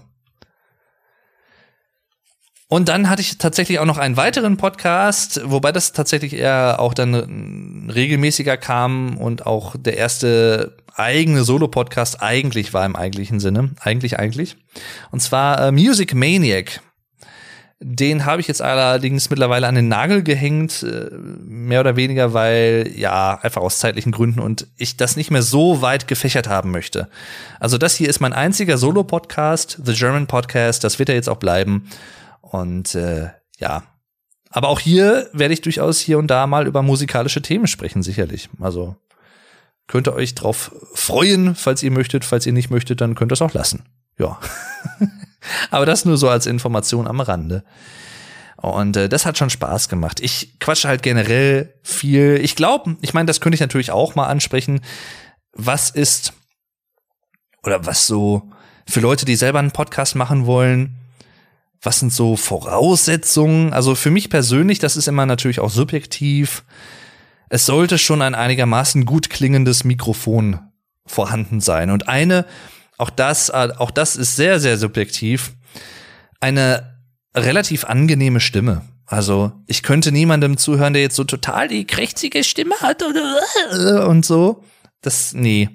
Und dann hatte ich tatsächlich auch noch einen weiteren Podcast, wobei das tatsächlich eher auch dann regelmäßiger kam und auch der erste eigene Solo-Podcast eigentlich war im eigentlichen Sinne. Eigentlich, eigentlich. Und zwar äh, Music Maniac. Den habe ich jetzt allerdings mittlerweile an den Nagel gehängt, äh, mehr oder weniger, weil ja, einfach aus zeitlichen Gründen und ich das nicht mehr so weit gefächert haben möchte. Also das hier ist mein einziger Solo-Podcast, The German Podcast, das wird er jetzt auch bleiben. Und äh, ja, aber auch hier werde ich durchaus hier und da mal über musikalische Themen sprechen, sicherlich. Also könnt ihr euch drauf freuen, falls ihr möchtet. Falls ihr nicht möchtet, dann könnt ihr es auch lassen. Ja. aber das nur so als Information am Rande. Und äh, das hat schon Spaß gemacht. Ich quatsche halt generell viel. Ich glaube, ich meine, das könnte ich natürlich auch mal ansprechen. Was ist oder was so für Leute, die selber einen Podcast machen wollen, was sind so Voraussetzungen? Also für mich persönlich, das ist immer natürlich auch subjektiv. Es sollte schon ein einigermaßen gut klingendes Mikrofon vorhanden sein. Und eine, auch das, äh, auch das ist sehr, sehr subjektiv, eine relativ angenehme Stimme. Also ich könnte niemandem zuhören, der jetzt so total die krächzige Stimme hat und so. Das, nee,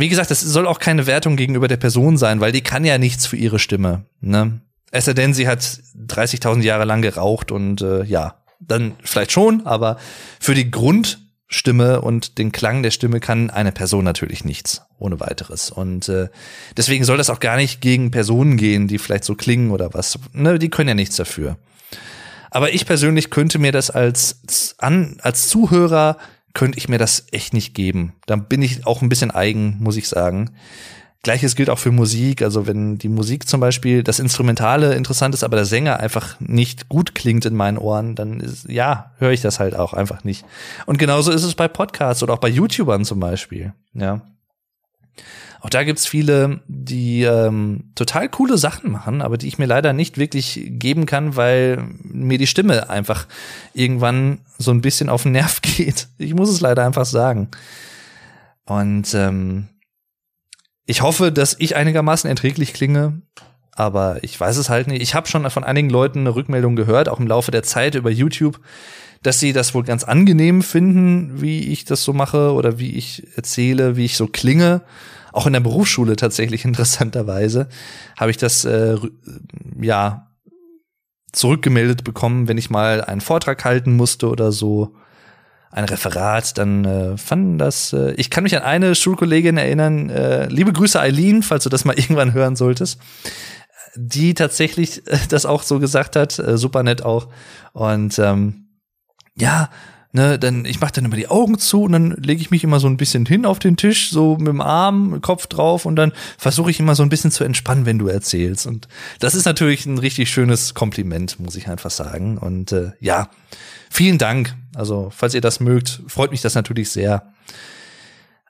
wie gesagt, das soll auch keine Wertung gegenüber der Person sein, weil die kann ja nichts für ihre Stimme. Ne? Es sei denn, sie hat 30.000 Jahre lang geraucht und äh, ja, dann vielleicht schon, aber für die Grundstimme und den Klang der Stimme kann eine Person natürlich nichts, ohne weiteres. Und äh, deswegen soll das auch gar nicht gegen Personen gehen, die vielleicht so klingen oder was. Ne, die können ja nichts dafür. Aber ich persönlich könnte mir das als, als Zuhörer könnte ich mir das echt nicht geben. Da bin ich auch ein bisschen eigen, muss ich sagen. Gleiches gilt auch für Musik. Also wenn die Musik zum Beispiel, das Instrumentale interessant ist, aber der Sänger einfach nicht gut klingt in meinen Ohren, dann ist, ja, höre ich das halt auch einfach nicht. Und genauso ist es bei Podcasts oder auch bei YouTubern zum Beispiel. Ja. Auch da gibt's viele, die ähm, total coole Sachen machen, aber die ich mir leider nicht wirklich geben kann, weil mir die Stimme einfach irgendwann so ein bisschen auf den Nerv geht. Ich muss es leider einfach sagen. Und ähm, ich hoffe, dass ich einigermaßen erträglich klinge, aber ich weiß es halt nicht. Ich habe schon von einigen Leuten eine Rückmeldung gehört, auch im Laufe der Zeit über YouTube, dass sie das wohl ganz angenehm finden, wie ich das so mache oder wie ich erzähle, wie ich so klinge auch in der Berufsschule tatsächlich interessanterweise, habe ich das äh, ja zurückgemeldet bekommen, wenn ich mal einen Vortrag halten musste oder so. ein Referat, dann äh, fanden das, äh, ich kann mich an eine Schulkollegin erinnern, äh, liebe Grüße Eileen, falls du das mal irgendwann hören solltest, die tatsächlich äh, das auch so gesagt hat, äh, super nett auch. Und ähm, ja, ne, dann ich mache dann immer die Augen zu und dann lege ich mich immer so ein bisschen hin auf den Tisch, so mit dem Arm, Kopf drauf und dann versuche ich immer so ein bisschen zu entspannen, wenn du erzählst. Und das ist natürlich ein richtig schönes Kompliment, muss ich einfach sagen. Und äh, ja, vielen Dank. Also, falls ihr das mögt, freut mich das natürlich sehr.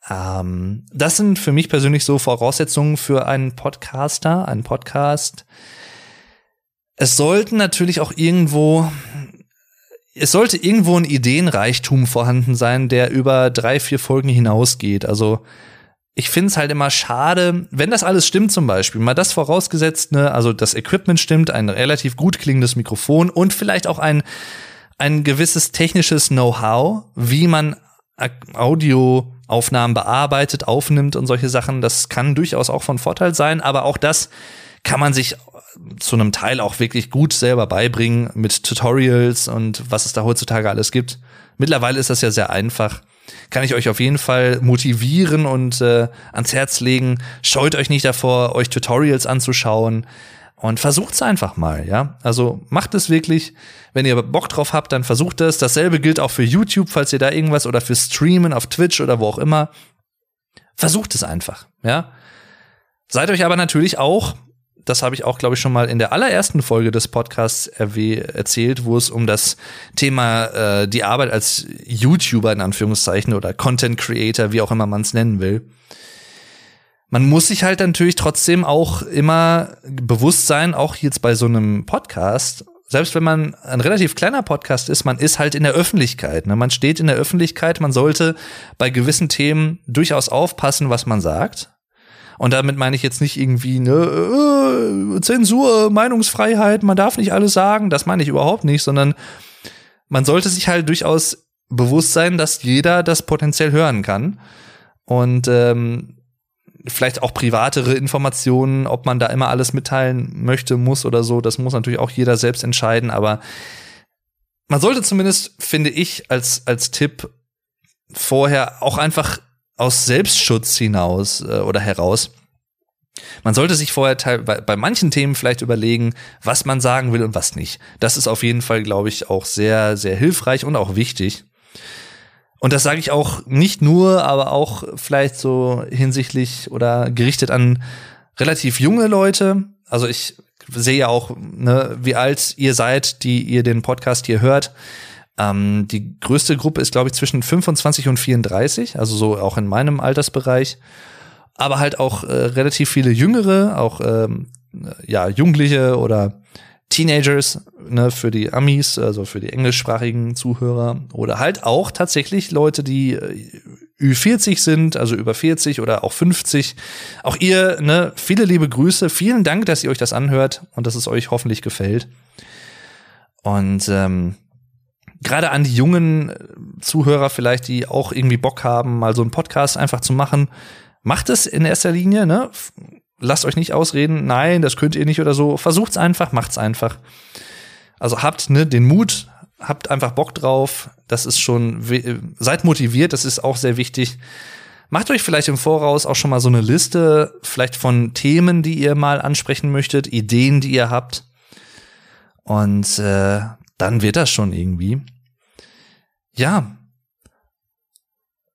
Ähm, das sind für mich persönlich so Voraussetzungen für einen Podcaster, einen Podcast. Es sollten natürlich auch irgendwo es sollte irgendwo ein Ideenreichtum vorhanden sein, der über drei, vier Folgen hinausgeht. Also ich finde es halt immer schade, wenn das alles stimmt zum Beispiel, mal das vorausgesetzt, ne, also das Equipment stimmt, ein relativ gut klingendes Mikrofon und vielleicht auch ein, ein gewisses technisches Know-how, wie man Audioaufnahmen bearbeitet, aufnimmt und solche Sachen, das kann durchaus auch von Vorteil sein, aber auch das kann man sich zu einem Teil auch wirklich gut selber beibringen mit Tutorials und was es da heutzutage alles gibt. Mittlerweile ist das ja sehr einfach. Kann ich euch auf jeden Fall motivieren und äh, ans Herz legen. Scheut euch nicht davor, euch Tutorials anzuschauen und versucht's einfach mal, ja. Also macht es wirklich. Wenn ihr Bock drauf habt, dann versucht es. Dasselbe gilt auch für YouTube, falls ihr da irgendwas oder für Streamen auf Twitch oder wo auch immer. Versucht es einfach, ja. Seid euch aber natürlich auch das habe ich auch, glaube ich, schon mal in der allerersten Folge des Podcasts erzählt, wo es um das Thema äh, die Arbeit als YouTuber in Anführungszeichen oder Content Creator, wie auch immer man es nennen will. Man muss sich halt natürlich trotzdem auch immer bewusst sein, auch jetzt bei so einem Podcast, selbst wenn man ein relativ kleiner Podcast ist, man ist halt in der Öffentlichkeit. Ne? Man steht in der Öffentlichkeit, man sollte bei gewissen Themen durchaus aufpassen, was man sagt. Und damit meine ich jetzt nicht irgendwie ne, äh, Zensur, Meinungsfreiheit, man darf nicht alles sagen, das meine ich überhaupt nicht, sondern man sollte sich halt durchaus bewusst sein, dass jeder das potenziell hören kann. Und ähm, vielleicht auch privatere Informationen, ob man da immer alles mitteilen möchte, muss oder so, das muss natürlich auch jeder selbst entscheiden, aber man sollte zumindest, finde ich, als, als Tipp vorher auch einfach aus Selbstschutz hinaus äh, oder heraus. Man sollte sich vorher bei, bei manchen Themen vielleicht überlegen, was man sagen will und was nicht. Das ist auf jeden Fall, glaube ich, auch sehr, sehr hilfreich und auch wichtig. Und das sage ich auch nicht nur, aber auch vielleicht so hinsichtlich oder gerichtet an relativ junge Leute. Also ich sehe ja auch, ne, wie alt ihr seid, die ihr den Podcast hier hört. Ähm, die größte Gruppe ist, glaube ich, zwischen 25 und 34, also so auch in meinem Altersbereich. Aber halt auch äh, relativ viele Jüngere, auch ähm, ja, Jugendliche oder Teenagers ne, für die Amis, also für die englischsprachigen Zuhörer. Oder halt auch tatsächlich Leute, die äh, Ü40 sind, also über 40 oder auch 50. Auch ihr, ne, viele liebe Grüße. Vielen Dank, dass ihr euch das anhört und dass es euch hoffentlich gefällt. Und ähm, gerade an die jungen äh, Zuhörer vielleicht, die auch irgendwie Bock haben, mal so einen Podcast einfach zu machen, macht es in erster Linie, ne? Lasst euch nicht ausreden, nein, das könnt ihr nicht oder so. Versucht's einfach, macht's einfach. Also habt ne, den Mut, habt einfach Bock drauf. Das ist schon, seid motiviert, das ist auch sehr wichtig. Macht euch vielleicht im Voraus auch schon mal so eine Liste, vielleicht von Themen, die ihr mal ansprechen möchtet, Ideen, die ihr habt. Und äh, dann wird das schon irgendwie. Ja.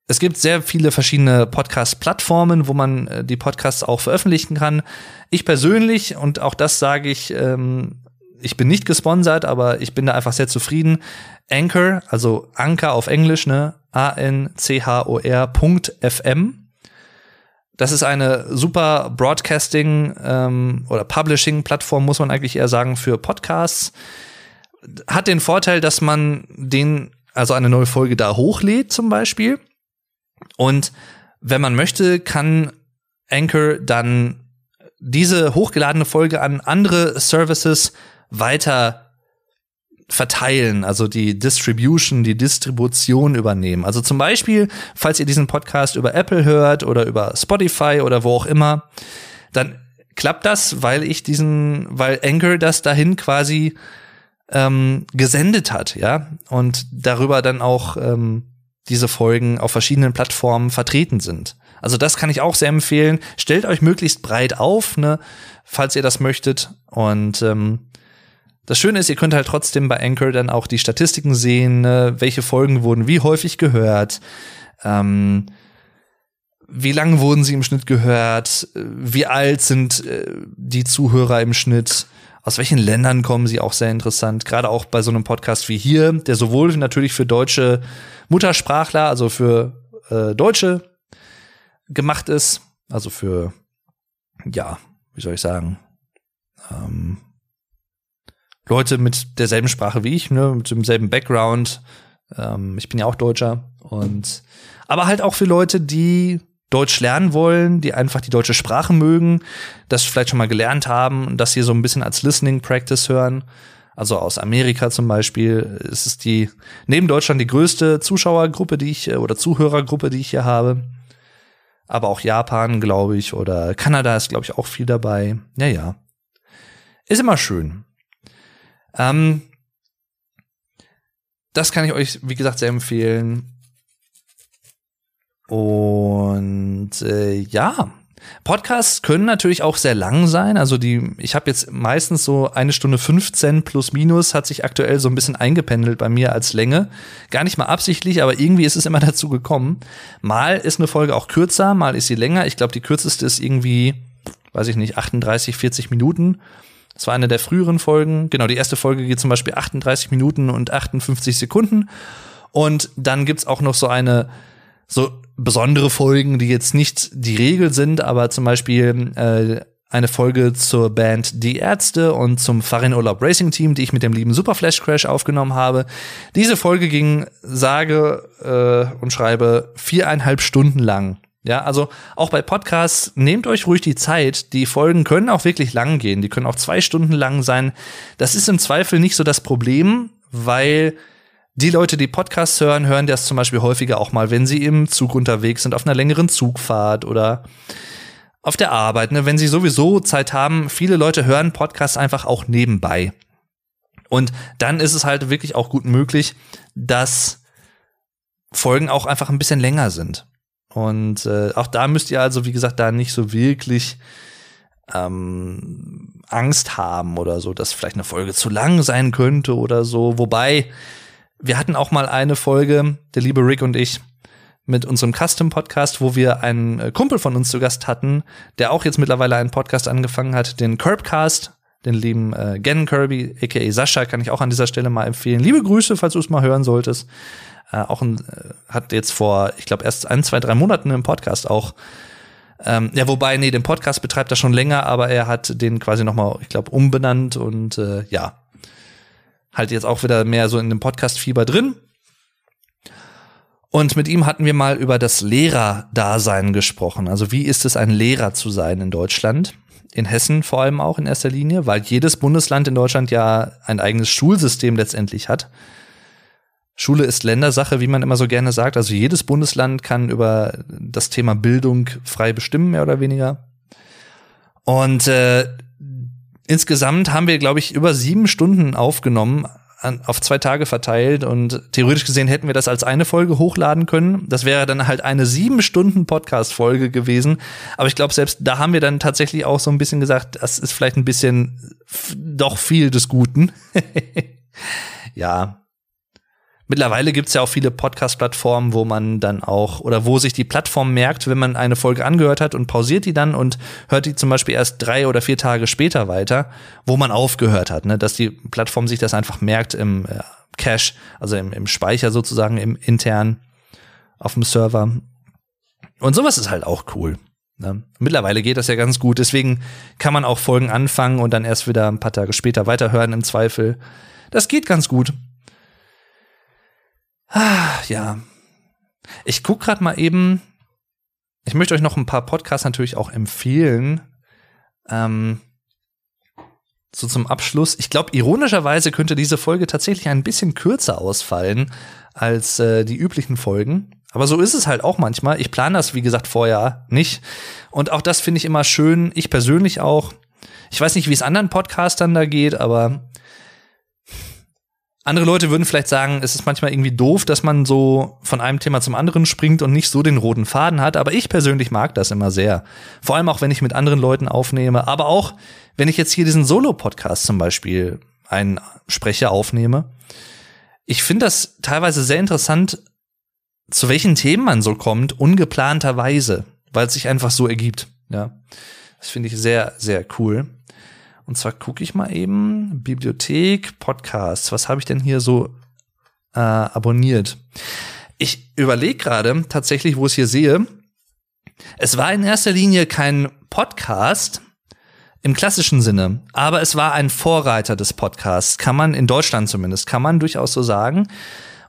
Es gibt sehr viele verschiedene Podcast-Plattformen, wo man äh, die Podcasts auch veröffentlichen kann. Ich persönlich, und auch das sage ich, ähm, ich bin nicht gesponsert, aber ich bin da einfach sehr zufrieden. Anchor, also Anchor auf Englisch, ne? A-N-C-H-O-R.fm. Das ist eine super Broadcasting ähm, oder Publishing-Plattform, muss man eigentlich eher sagen, für Podcasts hat den Vorteil, dass man den, also eine neue Folge da hochlädt zum Beispiel. Und wenn man möchte, kann Anchor dann diese hochgeladene Folge an andere Services weiter verteilen, also die Distribution, die Distribution übernehmen. Also zum Beispiel, falls ihr diesen Podcast über Apple hört oder über Spotify oder wo auch immer, dann klappt das, weil ich diesen, weil Anchor das dahin quasi ähm, gesendet hat, ja, und darüber dann auch ähm, diese Folgen auf verschiedenen Plattformen vertreten sind. Also das kann ich auch sehr empfehlen. Stellt euch möglichst breit auf, ne, falls ihr das möchtet. Und ähm, das Schöne ist, ihr könnt halt trotzdem bei Anchor dann auch die Statistiken sehen, ne, welche Folgen wurden wie häufig gehört, ähm, wie lang wurden sie im Schnitt gehört, wie alt sind äh, die Zuhörer im Schnitt, aus welchen Ländern kommen sie auch sehr interessant, gerade auch bei so einem Podcast wie hier, der sowohl natürlich für deutsche Muttersprachler, also für äh, Deutsche gemacht ist, also für, ja, wie soll ich sagen, ähm, Leute mit derselben Sprache wie ich, ne, mit demselben Background. Ähm, ich bin ja auch Deutscher und aber halt auch für Leute, die Deutsch lernen wollen, die einfach die deutsche Sprache mögen, das vielleicht schon mal gelernt haben und das hier so ein bisschen als Listening Practice hören. Also aus Amerika zum Beispiel ist es die neben Deutschland die größte Zuschauergruppe, die ich oder Zuhörergruppe, die ich hier habe. Aber auch Japan, glaube ich, oder Kanada ist, glaube ich, auch viel dabei. Ja, ja. Ist immer schön. Ähm, das kann ich euch, wie gesagt, sehr empfehlen. Und äh, ja, Podcasts können natürlich auch sehr lang sein. Also die, ich habe jetzt meistens so eine Stunde 15 plus minus hat sich aktuell so ein bisschen eingependelt bei mir als Länge. Gar nicht mal absichtlich, aber irgendwie ist es immer dazu gekommen. Mal ist eine Folge auch kürzer, mal ist sie länger. Ich glaube, die kürzeste ist irgendwie, weiß ich nicht, 38, 40 Minuten. Das war eine der früheren Folgen. Genau, die erste Folge geht zum Beispiel 38 Minuten und 58 Sekunden. Und dann gibt's auch noch so eine, so besondere Folgen, die jetzt nicht die Regel sind, aber zum Beispiel äh, eine Folge zur Band Die Ärzte und zum Farin Urlaub Racing Team, die ich mit dem lieben Super Flash Crash aufgenommen habe. Diese Folge ging sage äh, und schreibe viereinhalb Stunden lang. Ja, also auch bei Podcasts nehmt euch ruhig die Zeit. Die Folgen können auch wirklich lang gehen. Die können auch zwei Stunden lang sein. Das ist im Zweifel nicht so das Problem, weil die Leute, die Podcasts hören, hören das zum Beispiel häufiger auch mal, wenn sie im Zug unterwegs sind, auf einer längeren Zugfahrt oder auf der Arbeit. Ne? Wenn sie sowieso Zeit haben, viele Leute hören Podcasts einfach auch nebenbei. Und dann ist es halt wirklich auch gut möglich, dass Folgen auch einfach ein bisschen länger sind. Und äh, auch da müsst ihr also, wie gesagt, da nicht so wirklich ähm, Angst haben oder so, dass vielleicht eine Folge zu lang sein könnte oder so. Wobei, wir hatten auch mal eine Folge, der liebe Rick und ich, mit unserem Custom-Podcast, wo wir einen äh, Kumpel von uns zu Gast hatten, der auch jetzt mittlerweile einen Podcast angefangen hat, den Curbcast, den lieben äh, Gannon Kirby, aka Sascha, kann ich auch an dieser Stelle mal empfehlen. Liebe Grüße, falls du es mal hören solltest äh, auch ein, äh, hat jetzt vor, ich glaube, erst ein, zwei, drei Monaten im Podcast auch ähm, ja, wobei, nee, den Podcast betreibt er schon länger, aber er hat den quasi nochmal, ich glaube, umbenannt und äh, ja, halt jetzt auch wieder mehr so in dem Podcast-Fieber drin. Und mit ihm hatten wir mal über das Lehrerdasein gesprochen. Also wie ist es, ein Lehrer zu sein in Deutschland? In Hessen vor allem auch in erster Linie, weil jedes Bundesland in Deutschland ja ein eigenes Schulsystem letztendlich hat. Schule ist Ländersache, wie man immer so gerne sagt. Also jedes Bundesland kann über das Thema Bildung frei bestimmen, mehr oder weniger. Und äh, insgesamt haben wir, glaube ich, über sieben Stunden aufgenommen, an, auf zwei Tage verteilt. Und theoretisch gesehen hätten wir das als eine Folge hochladen können. Das wäre dann halt eine sieben Stunden Podcast-Folge gewesen. Aber ich glaube, selbst da haben wir dann tatsächlich auch so ein bisschen gesagt, das ist vielleicht ein bisschen doch viel des Guten. ja, Mittlerweile gibt es ja auch viele Podcast-Plattformen, wo man dann auch oder wo sich die Plattform merkt, wenn man eine Folge angehört hat und pausiert die dann und hört die zum Beispiel erst drei oder vier Tage später weiter, wo man aufgehört hat, ne? dass die Plattform sich das einfach merkt im äh, Cache, also im, im Speicher sozusagen, im intern auf dem Server. Und sowas ist halt auch cool. Ne? Mittlerweile geht das ja ganz gut, deswegen kann man auch Folgen anfangen und dann erst wieder ein paar Tage später weiterhören im Zweifel. Das geht ganz gut. Ah, ja. Ich guck gerade mal eben. Ich möchte euch noch ein paar Podcasts natürlich auch empfehlen. Ähm, so zum Abschluss. Ich glaube, ironischerweise könnte diese Folge tatsächlich ein bisschen kürzer ausfallen als äh, die üblichen Folgen. Aber so ist es halt auch manchmal. Ich plane das, wie gesagt, vorher nicht. Und auch das finde ich immer schön. Ich persönlich auch. Ich weiß nicht, wie es anderen Podcastern da geht, aber Andere Leute würden vielleicht sagen, es ist manchmal irgendwie doof, dass man so von einem Thema zum anderen springt und nicht so den roten Faden hat. Aber ich persönlich mag das immer sehr. Vor allem auch, wenn ich mit anderen Leuten aufnehme. Aber auch, wenn ich jetzt hier diesen Solo-Podcast zum Beispiel einen Sprecher aufnehme. Ich finde das teilweise sehr interessant, zu welchen Themen man so kommt, ungeplanterweise, weil es sich einfach so ergibt. Ja, das finde ich sehr, sehr cool. Und zwar gucke ich mal eben Bibliothek, Podcasts. Was habe ich denn hier so äh, abonniert? Ich überlege gerade tatsächlich, wo ich hier sehe. Es war in erster Linie kein Podcast im klassischen Sinne, aber es war ein Vorreiter des Podcasts, kann man in Deutschland zumindest, kann man durchaus so sagen.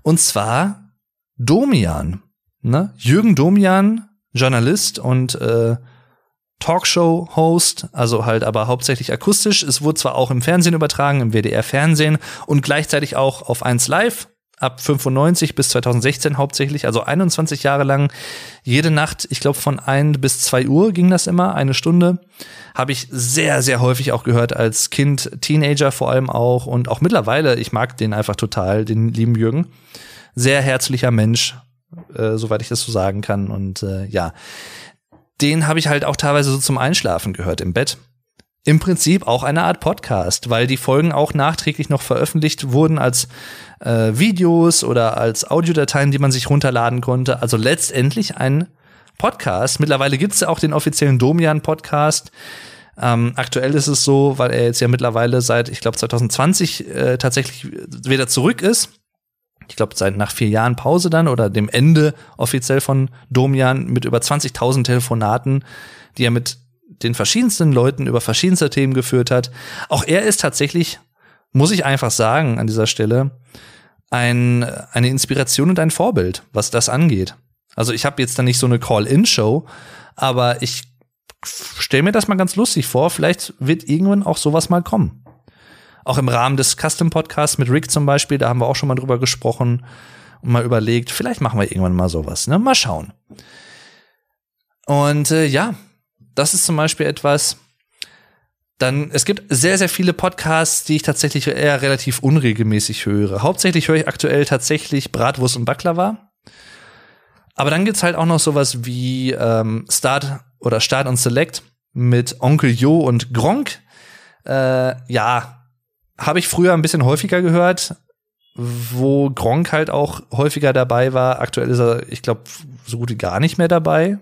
Und zwar Domian. Ne? Jürgen Domian, Journalist und äh, Talkshow-Host, also halt aber hauptsächlich akustisch. Es wurde zwar auch im Fernsehen übertragen, im WDR-Fernsehen und gleichzeitig auch auf 1 Live ab 95 bis 2016 hauptsächlich, also 21 Jahre lang, jede Nacht, ich glaube von 1 bis 2 Uhr ging das immer, eine Stunde, habe ich sehr, sehr häufig auch gehört als Kind, Teenager vor allem auch und auch mittlerweile, ich mag den einfach total, den lieben Jürgen. Sehr herzlicher Mensch, äh, soweit ich das so sagen kann und äh, ja, den habe ich halt auch teilweise so zum Einschlafen gehört im Bett. Im Prinzip auch eine Art Podcast, weil die Folgen auch nachträglich noch veröffentlicht wurden als äh, Videos oder als Audiodateien, die man sich runterladen konnte. Also letztendlich ein Podcast. Mittlerweile gibt es ja auch den offiziellen Domian-Podcast. Ähm, aktuell ist es so, weil er jetzt ja mittlerweile seit, ich glaube, 2020 äh, tatsächlich wieder zurück ist ich glaube, seit nach vier Jahren Pause dann oder dem Ende offiziell von Domian mit über 20.000 Telefonaten, die er mit den verschiedensten Leuten über verschiedenste Themen geführt hat. Auch er ist tatsächlich, muss ich einfach sagen, an dieser Stelle, ein, eine Inspiration und ein Vorbild, was das angeht. Also ich habe jetzt da nicht so eine Call-in-Show, aber ich stelle mir das mal ganz lustig vor. Vielleicht wird irgendwann auch sowas mal kommen. Auch im Rahmen des Custom Podcasts mit Rick zum Beispiel, da haben wir auch schon mal drüber gesprochen und mal überlegt, vielleicht machen wir irgendwann mal sowas. Ne? Mal schauen. Und äh, ja, das ist zum Beispiel etwas. Dann, es gibt sehr, sehr viele Podcasts, die ich tatsächlich eher relativ unregelmäßig höre. Hauptsächlich höre ich aktuell tatsächlich Bratwurst und Baklava. Aber dann gibt's halt auch noch sowas wie ähm, Start oder Start und Select mit Onkel Jo und Gronk. Äh, ja, habe ich früher ein bisschen häufiger gehört, wo Gronk halt auch häufiger dabei war. Aktuell ist er, ich glaube, so gut wie gar nicht mehr dabei.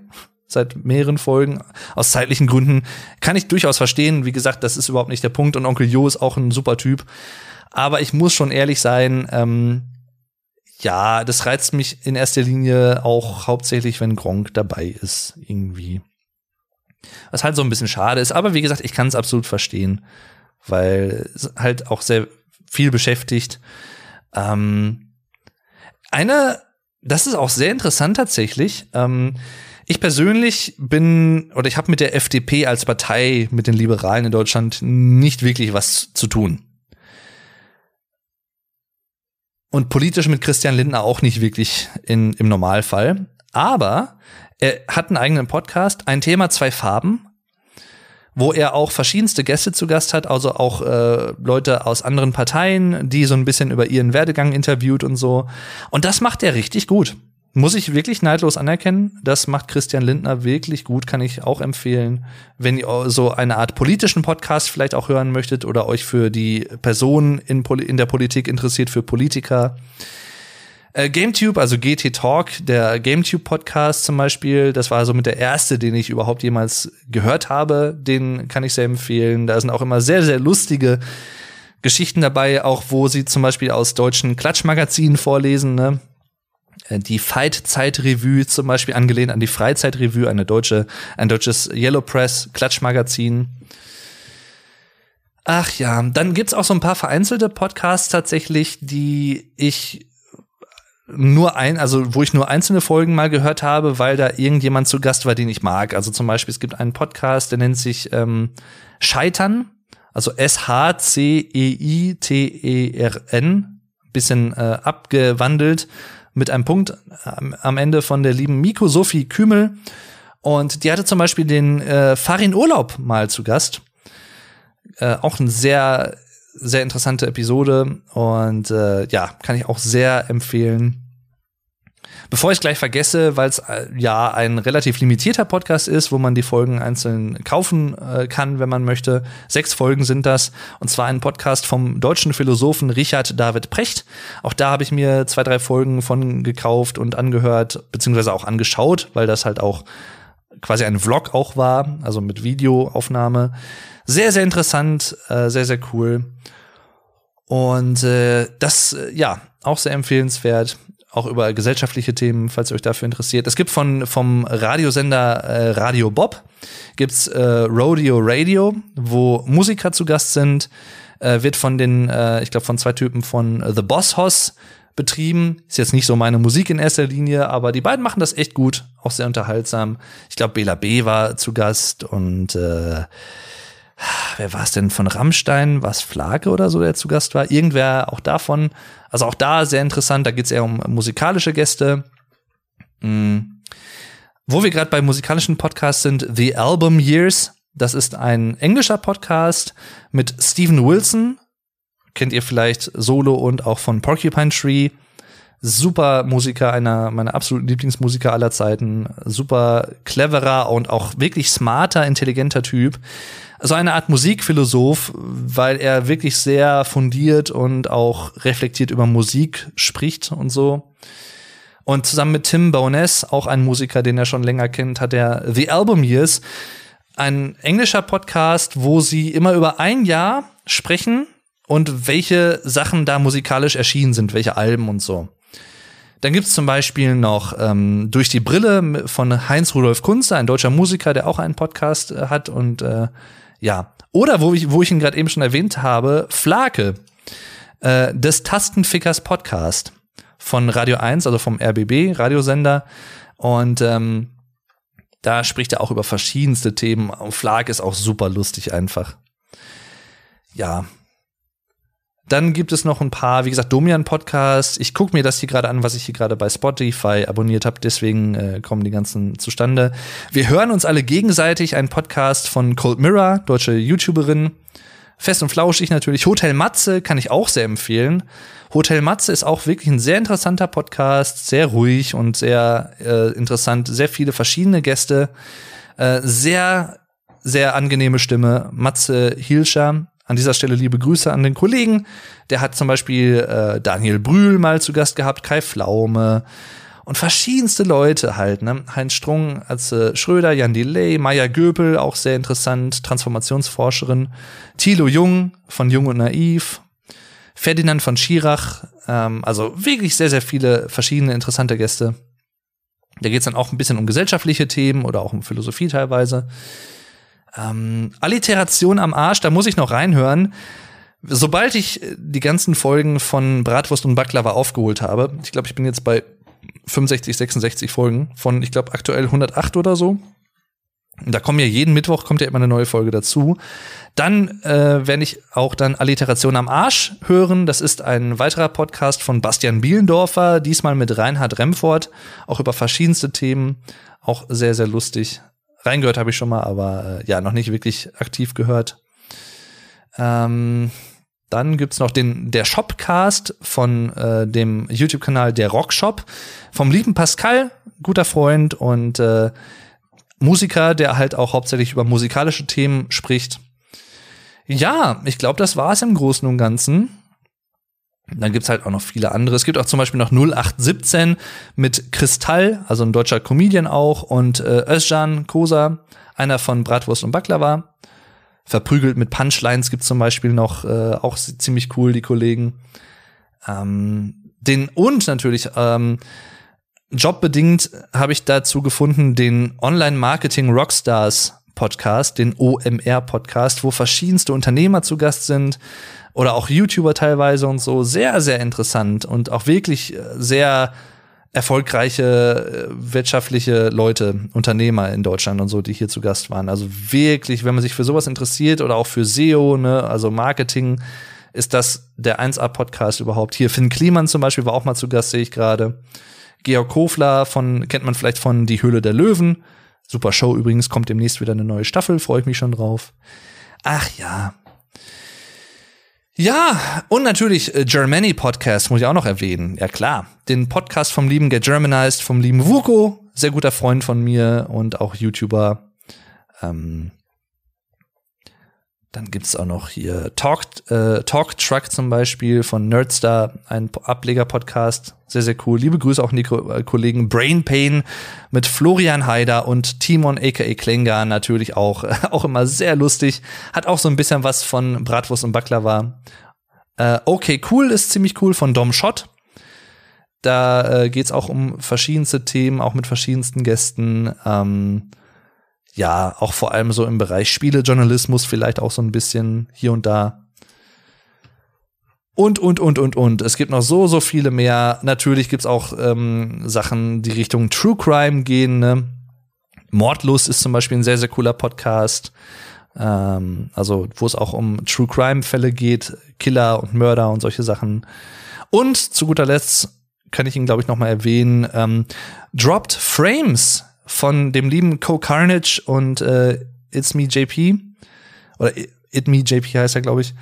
Seit mehreren Folgen. Aus zeitlichen Gründen kann ich durchaus verstehen. Wie gesagt, das ist überhaupt nicht der Punkt. Und Onkel Jo ist auch ein super Typ. Aber ich muss schon ehrlich sein, ähm, ja, das reizt mich in erster Linie auch hauptsächlich, wenn Gronk dabei ist, irgendwie. Was halt so ein bisschen schade ist. Aber wie gesagt, ich kann es absolut verstehen weil halt auch sehr viel beschäftigt. Ähm, eine, das ist auch sehr interessant tatsächlich. Ähm, ich persönlich bin oder ich habe mit der FDP als Partei, mit den Liberalen in Deutschland nicht wirklich was zu tun. Und politisch mit Christian Lindner auch nicht wirklich in, im Normalfall. Aber er hat einen eigenen Podcast, ein Thema, zwei Farben wo er auch verschiedenste Gäste zu Gast hat, also auch äh, Leute aus anderen Parteien, die so ein bisschen über ihren Werdegang interviewt und so. Und das macht er richtig gut. Muss ich wirklich neidlos anerkennen. Das macht Christian Lindner wirklich gut, kann ich auch empfehlen. Wenn ihr so eine Art politischen Podcast vielleicht auch hören möchtet oder euch für die Personen in, in der Politik interessiert, für Politiker. Äh, GameTube, also GT Talk, der GameTube Podcast zum Beispiel, das war so mit der erste, den ich überhaupt jemals gehört habe. Den kann ich sehr empfehlen. Da sind auch immer sehr, sehr lustige Geschichten dabei, auch wo sie zum Beispiel aus deutschen Klatschmagazinen vorlesen, ne? Äh, die Fight-Zeit-Revue zum Beispiel angelehnt an die Freizeit-Revue, eine deutsche, ein deutsches Yellow Press Klatschmagazin. Ach ja, dann gibt's auch so ein paar vereinzelte Podcasts tatsächlich, die ich nur ein, also wo ich nur einzelne Folgen mal gehört habe, weil da irgendjemand zu Gast war, den ich mag. Also zum Beispiel, es gibt einen Podcast, der nennt sich ähm, Scheitern, also S-H-C-E-I-T-E-R-N, bisschen äh, abgewandelt mit einem Punkt am, am Ende von der lieben Miko Sophie Kümel. Und die hatte zum Beispiel den äh, Farin Urlaub mal zu Gast. Äh, auch ein sehr sehr interessante Episode und äh, ja, kann ich auch sehr empfehlen. Bevor ich gleich vergesse, weil es äh, ja ein relativ limitierter Podcast ist, wo man die Folgen einzeln kaufen äh, kann, wenn man möchte. Sechs Folgen sind das. Und zwar ein Podcast vom deutschen Philosophen Richard David Precht. Auch da habe ich mir zwei, drei Folgen von gekauft und angehört, beziehungsweise auch angeschaut, weil das halt auch quasi ein Vlog auch war, also mit Videoaufnahme. Sehr, sehr interessant, äh, sehr, sehr cool. Und äh, das, äh, ja, auch sehr empfehlenswert auch über gesellschaftliche Themen, falls ihr euch dafür interessiert. Es gibt von vom Radiosender äh, Radio Bob gibt's äh, Rodeo Radio, wo Musiker zu Gast sind. Äh, wird von den, äh, ich glaube, von zwei Typen von The Boss Hoss betrieben. Ist jetzt nicht so meine Musik in erster Linie, aber die beiden machen das echt gut, auch sehr unterhaltsam. Ich glaube, Bela B war zu Gast und äh, wer war es denn von Rammstein? War es Flake oder so, der zu Gast war? Irgendwer auch davon. Also auch da sehr interessant. Da geht es eher um musikalische Gäste. Mhm. Wo wir gerade bei musikalischen Podcasts sind, The Album Years. Das ist ein englischer Podcast mit Steven Wilson. Kennt ihr vielleicht Solo und auch von Porcupine Tree. Super Musiker, einer meiner absoluten Lieblingsmusiker aller Zeiten. Super cleverer und auch wirklich smarter, intelligenter Typ so eine Art Musikphilosoph, weil er wirklich sehr fundiert und auch reflektiert über Musik spricht und so. Und zusammen mit Tim Bowness, auch ein Musiker, den er schon länger kennt, hat er The Album Years, ein englischer Podcast, wo sie immer über ein Jahr sprechen und welche Sachen da musikalisch erschienen sind, welche Alben und so. Dann gibt's zum Beispiel noch ähm, Durch die Brille von Heinz Rudolf Kunze, ein deutscher Musiker, der auch einen Podcast äh, hat und äh, ja. Oder wo ich, wo ich ihn gerade eben schon erwähnt habe, Flake äh, des Tastenfickers Podcast von Radio 1, also vom RBB, Radiosender. Und ähm, da spricht er auch über verschiedenste Themen. Flake ist auch super lustig einfach. Ja, dann gibt es noch ein paar, wie gesagt, Domian-Podcasts. Ich gucke mir das hier gerade an, was ich hier gerade bei Spotify abonniert habe. Deswegen äh, kommen die ganzen zustande. Wir hören uns alle gegenseitig. Ein Podcast von Cold Mirror, deutsche YouTuberin. Fest und flauschig natürlich. Hotel Matze kann ich auch sehr empfehlen. Hotel Matze ist auch wirklich ein sehr interessanter Podcast, sehr ruhig und sehr äh, interessant. Sehr viele verschiedene Gäste. Äh, sehr, sehr angenehme Stimme. Matze Hilscher an dieser Stelle liebe Grüße an den Kollegen. Der hat zum Beispiel äh, Daniel Brühl mal zu Gast gehabt, Kai Flaume und verschiedenste Leute halt. Ne? Heinz Strung, Atze Schröder, Jan Delay, Maya Göpel, auch sehr interessant, Transformationsforscherin. Thilo Jung von Jung und Naiv. Ferdinand von Schirach. Ähm, also wirklich sehr, sehr viele verschiedene interessante Gäste. Da geht's dann auch ein bisschen um gesellschaftliche Themen oder auch um Philosophie teilweise. Ähm, Alliteration am Arsch, da muss ich noch reinhören. Sobald ich äh, die ganzen Folgen von Bratwurst und Baklava aufgeholt habe, ich glaube, ich bin jetzt bei 65, 66 Folgen von, ich glaube, aktuell 108 oder so. Da kommen ja jeden Mittwoch kommt ja immer eine neue Folge dazu. Dann äh, werde ich auch dann Alliteration am Arsch hören. Das ist ein weiterer Podcast von Bastian Bielendorfer, diesmal mit Reinhard Remford, auch über verschiedenste Themen. Auch sehr, sehr lustig. Reingehört habe ich schon mal, aber äh, ja, noch nicht wirklich aktiv gehört. Ähm, dann gibt's noch den der Shopcast von äh, dem YouTube-Kanal Der Rockshop vom lieben Pascal, guter Freund und äh, Musiker, der halt auch hauptsächlich über musikalische Themen spricht. Ja, ich glaube, das war's im Großen und Ganzen. Dann gibt's halt auch noch viele andere. Es gibt auch zum Beispiel noch 0817 mit Kristall, also ein deutscher Comedian auch, und äh, Özcan Kosa, einer von Bratwurst und Baklava. Verprügelt mit Punchlines gibt's zum Beispiel noch, äh, auch ziemlich cool, die Kollegen. Ähm, den und natürlich ähm, jobbedingt habe ich dazu gefunden den Online Marketing Rockstars Podcast, den OMR Podcast, wo verschiedenste Unternehmer zu Gast sind, oder auch YouTuber teilweise und so. Sehr, sehr interessant und auch wirklich äh, sehr erfolgreiche äh, wirtschaftliche Leute, Unternehmer in Deutschland und so, die hier zu Gast waren. Also wirklich, wenn man sich für sowas interessiert oder auch für SEO, ne, also Marketing, ist das der 1A-Podcast überhaupt. Hier Finn Kliman zum Beispiel war auch mal zu Gast, sehe ich gerade. Georg Kofler von, kennt man vielleicht von Die Höhle der Löwen. Super Show übrigens, kommt demnächst wieder eine neue Staffel, freue ich mich schon drauf. Ach ja, Ja, und natürlich äh, Germany Podcast muss ich auch noch erwähnen. Ja klar, den Podcast vom lieben Get Germanized, vom lieben Vuko, sehr guter Freund von mir und auch YouTuber. Ähm, dann gibt's auch noch hier Talk, äh, Talk Truck zum Beispiel von Nerdstar, ein Ableger-Podcast. Sehr, sehr cool. Liebe Grüße auch an die Ko äh, Kollegen Brain Pain mit Florian Haider und Timon aka Klengar natürlich auch, auch immer sehr lustig. Hat auch so ein bisschen was von Bratwurst und Baklava. Äh, okay, cool ist ziemlich cool von Dom Schott. Da äh, geht's auch um verschiedenste Themen, auch mit verschiedensten Gästen. Ähm, ja, auch vor allem so im Bereich Spielejournalismus vielleicht auch so ein bisschen hier und da. Und, und, und, und, und. Es gibt noch so, so viele mehr. Natürlich gibt's auch ähm, Sachen, die Richtung True Crime gehen. Ne? Mordlust ist zum Beispiel ein sehr, sehr cooler Podcast. Ähm, also, wo es auch um True Crime-Fälle geht, Killer und Mörder und solche Sachen. Und zu guter Letzt kann ich ihn, glaube ich, noch mal erwähnen. Ähm, Dropped Frames von dem lieben Co Carnage und äh, It's Me JP. Oder It Me JP heißt er, glaube ich.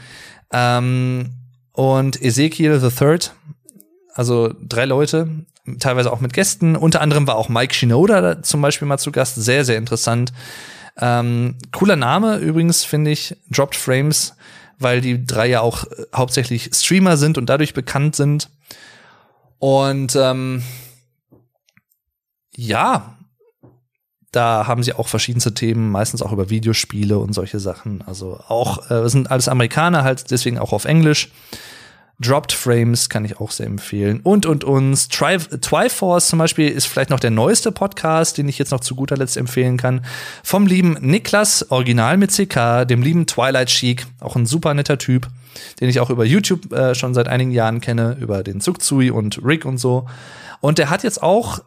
Ähm, und Ezekiel the Third. Also drei Leute, teilweise auch mit Gästen. Unter anderem war auch Mike Shinoda zum Beispiel mal zu Gast. Sehr, sehr interessant. Ähm, cooler Name übrigens, finde ich, Dropped Frames, weil die drei ja auch äh, hauptsächlich Streamer sind und dadurch bekannt sind. Und ähm, ja, da haben sie auch verschiedenste Themen, meistens auch über Videospiele und solche Sachen. Also auch, äh, sind alles Amerikaner, halt deswegen auch auf Englisch. Dropped Frames kann ich auch sehr empfehlen. Und, und, und. Tri Triforce zum Beispiel ist vielleicht noch der neueste Podcast, den ich jetzt noch zu guter Letzt empfehlen kann. Vom lieben Niklas, Original mit CK, dem lieben Twilight Chic, auch ein super netter Typ, den ich auch über YouTube äh, schon seit einigen Jahren kenne, über den Zugzui und Rick und so. Und der hat jetzt auch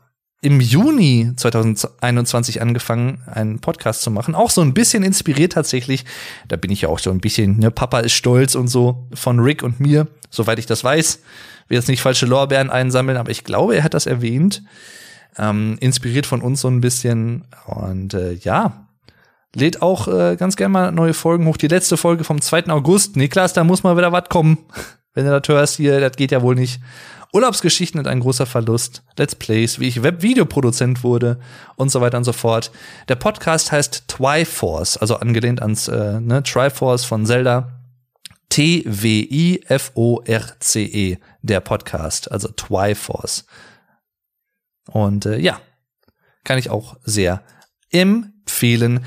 im Juni 2021 angefangen, einen Podcast zu machen. Auch so ein bisschen inspiriert tatsächlich. Da bin ich ja auch so ein bisschen, ne, Papa ist stolz und so von Rick und mir, soweit ich das weiß. Will jetzt nicht falsche Lorbeeren einsammeln, aber ich glaube, er hat das erwähnt. Ähm, inspiriert von uns so ein bisschen. Und äh, ja, lädt auch äh, ganz gerne mal neue Folgen hoch. Die letzte Folge vom 2. August. Niklas, da muss mal wieder was kommen. Wenn du das hörst hier, das geht ja wohl nicht. Urlaubsgeschichten und ein großer Verlust, Let's Plays, wie ich Webvideoproduzent wurde und so weiter und so fort. Der Podcast heißt Twyforce, also angelehnt ans äh, ne, Triforce von Zelda. T-W-I-F-O-R-C-E, der Podcast, also Twyforce. Und äh, ja, kann ich auch sehr empfehlen.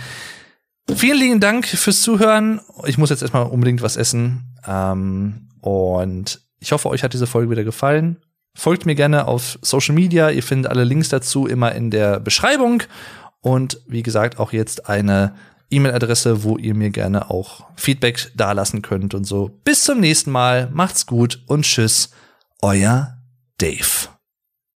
Vielen lieben Dank fürs Zuhören. Ich muss jetzt erstmal unbedingt was essen. Ähm, und ich hoffe, euch hat diese Folge wieder gefallen. Folgt mir gerne auf Social Media. Ihr findet alle Links dazu immer in der Beschreibung. Und wie gesagt, auch jetzt eine E-Mail-Adresse, wo ihr mir gerne auch Feedback dalassen könnt und so. Bis zum nächsten Mal. Macht's gut und tschüss. Euer Dave.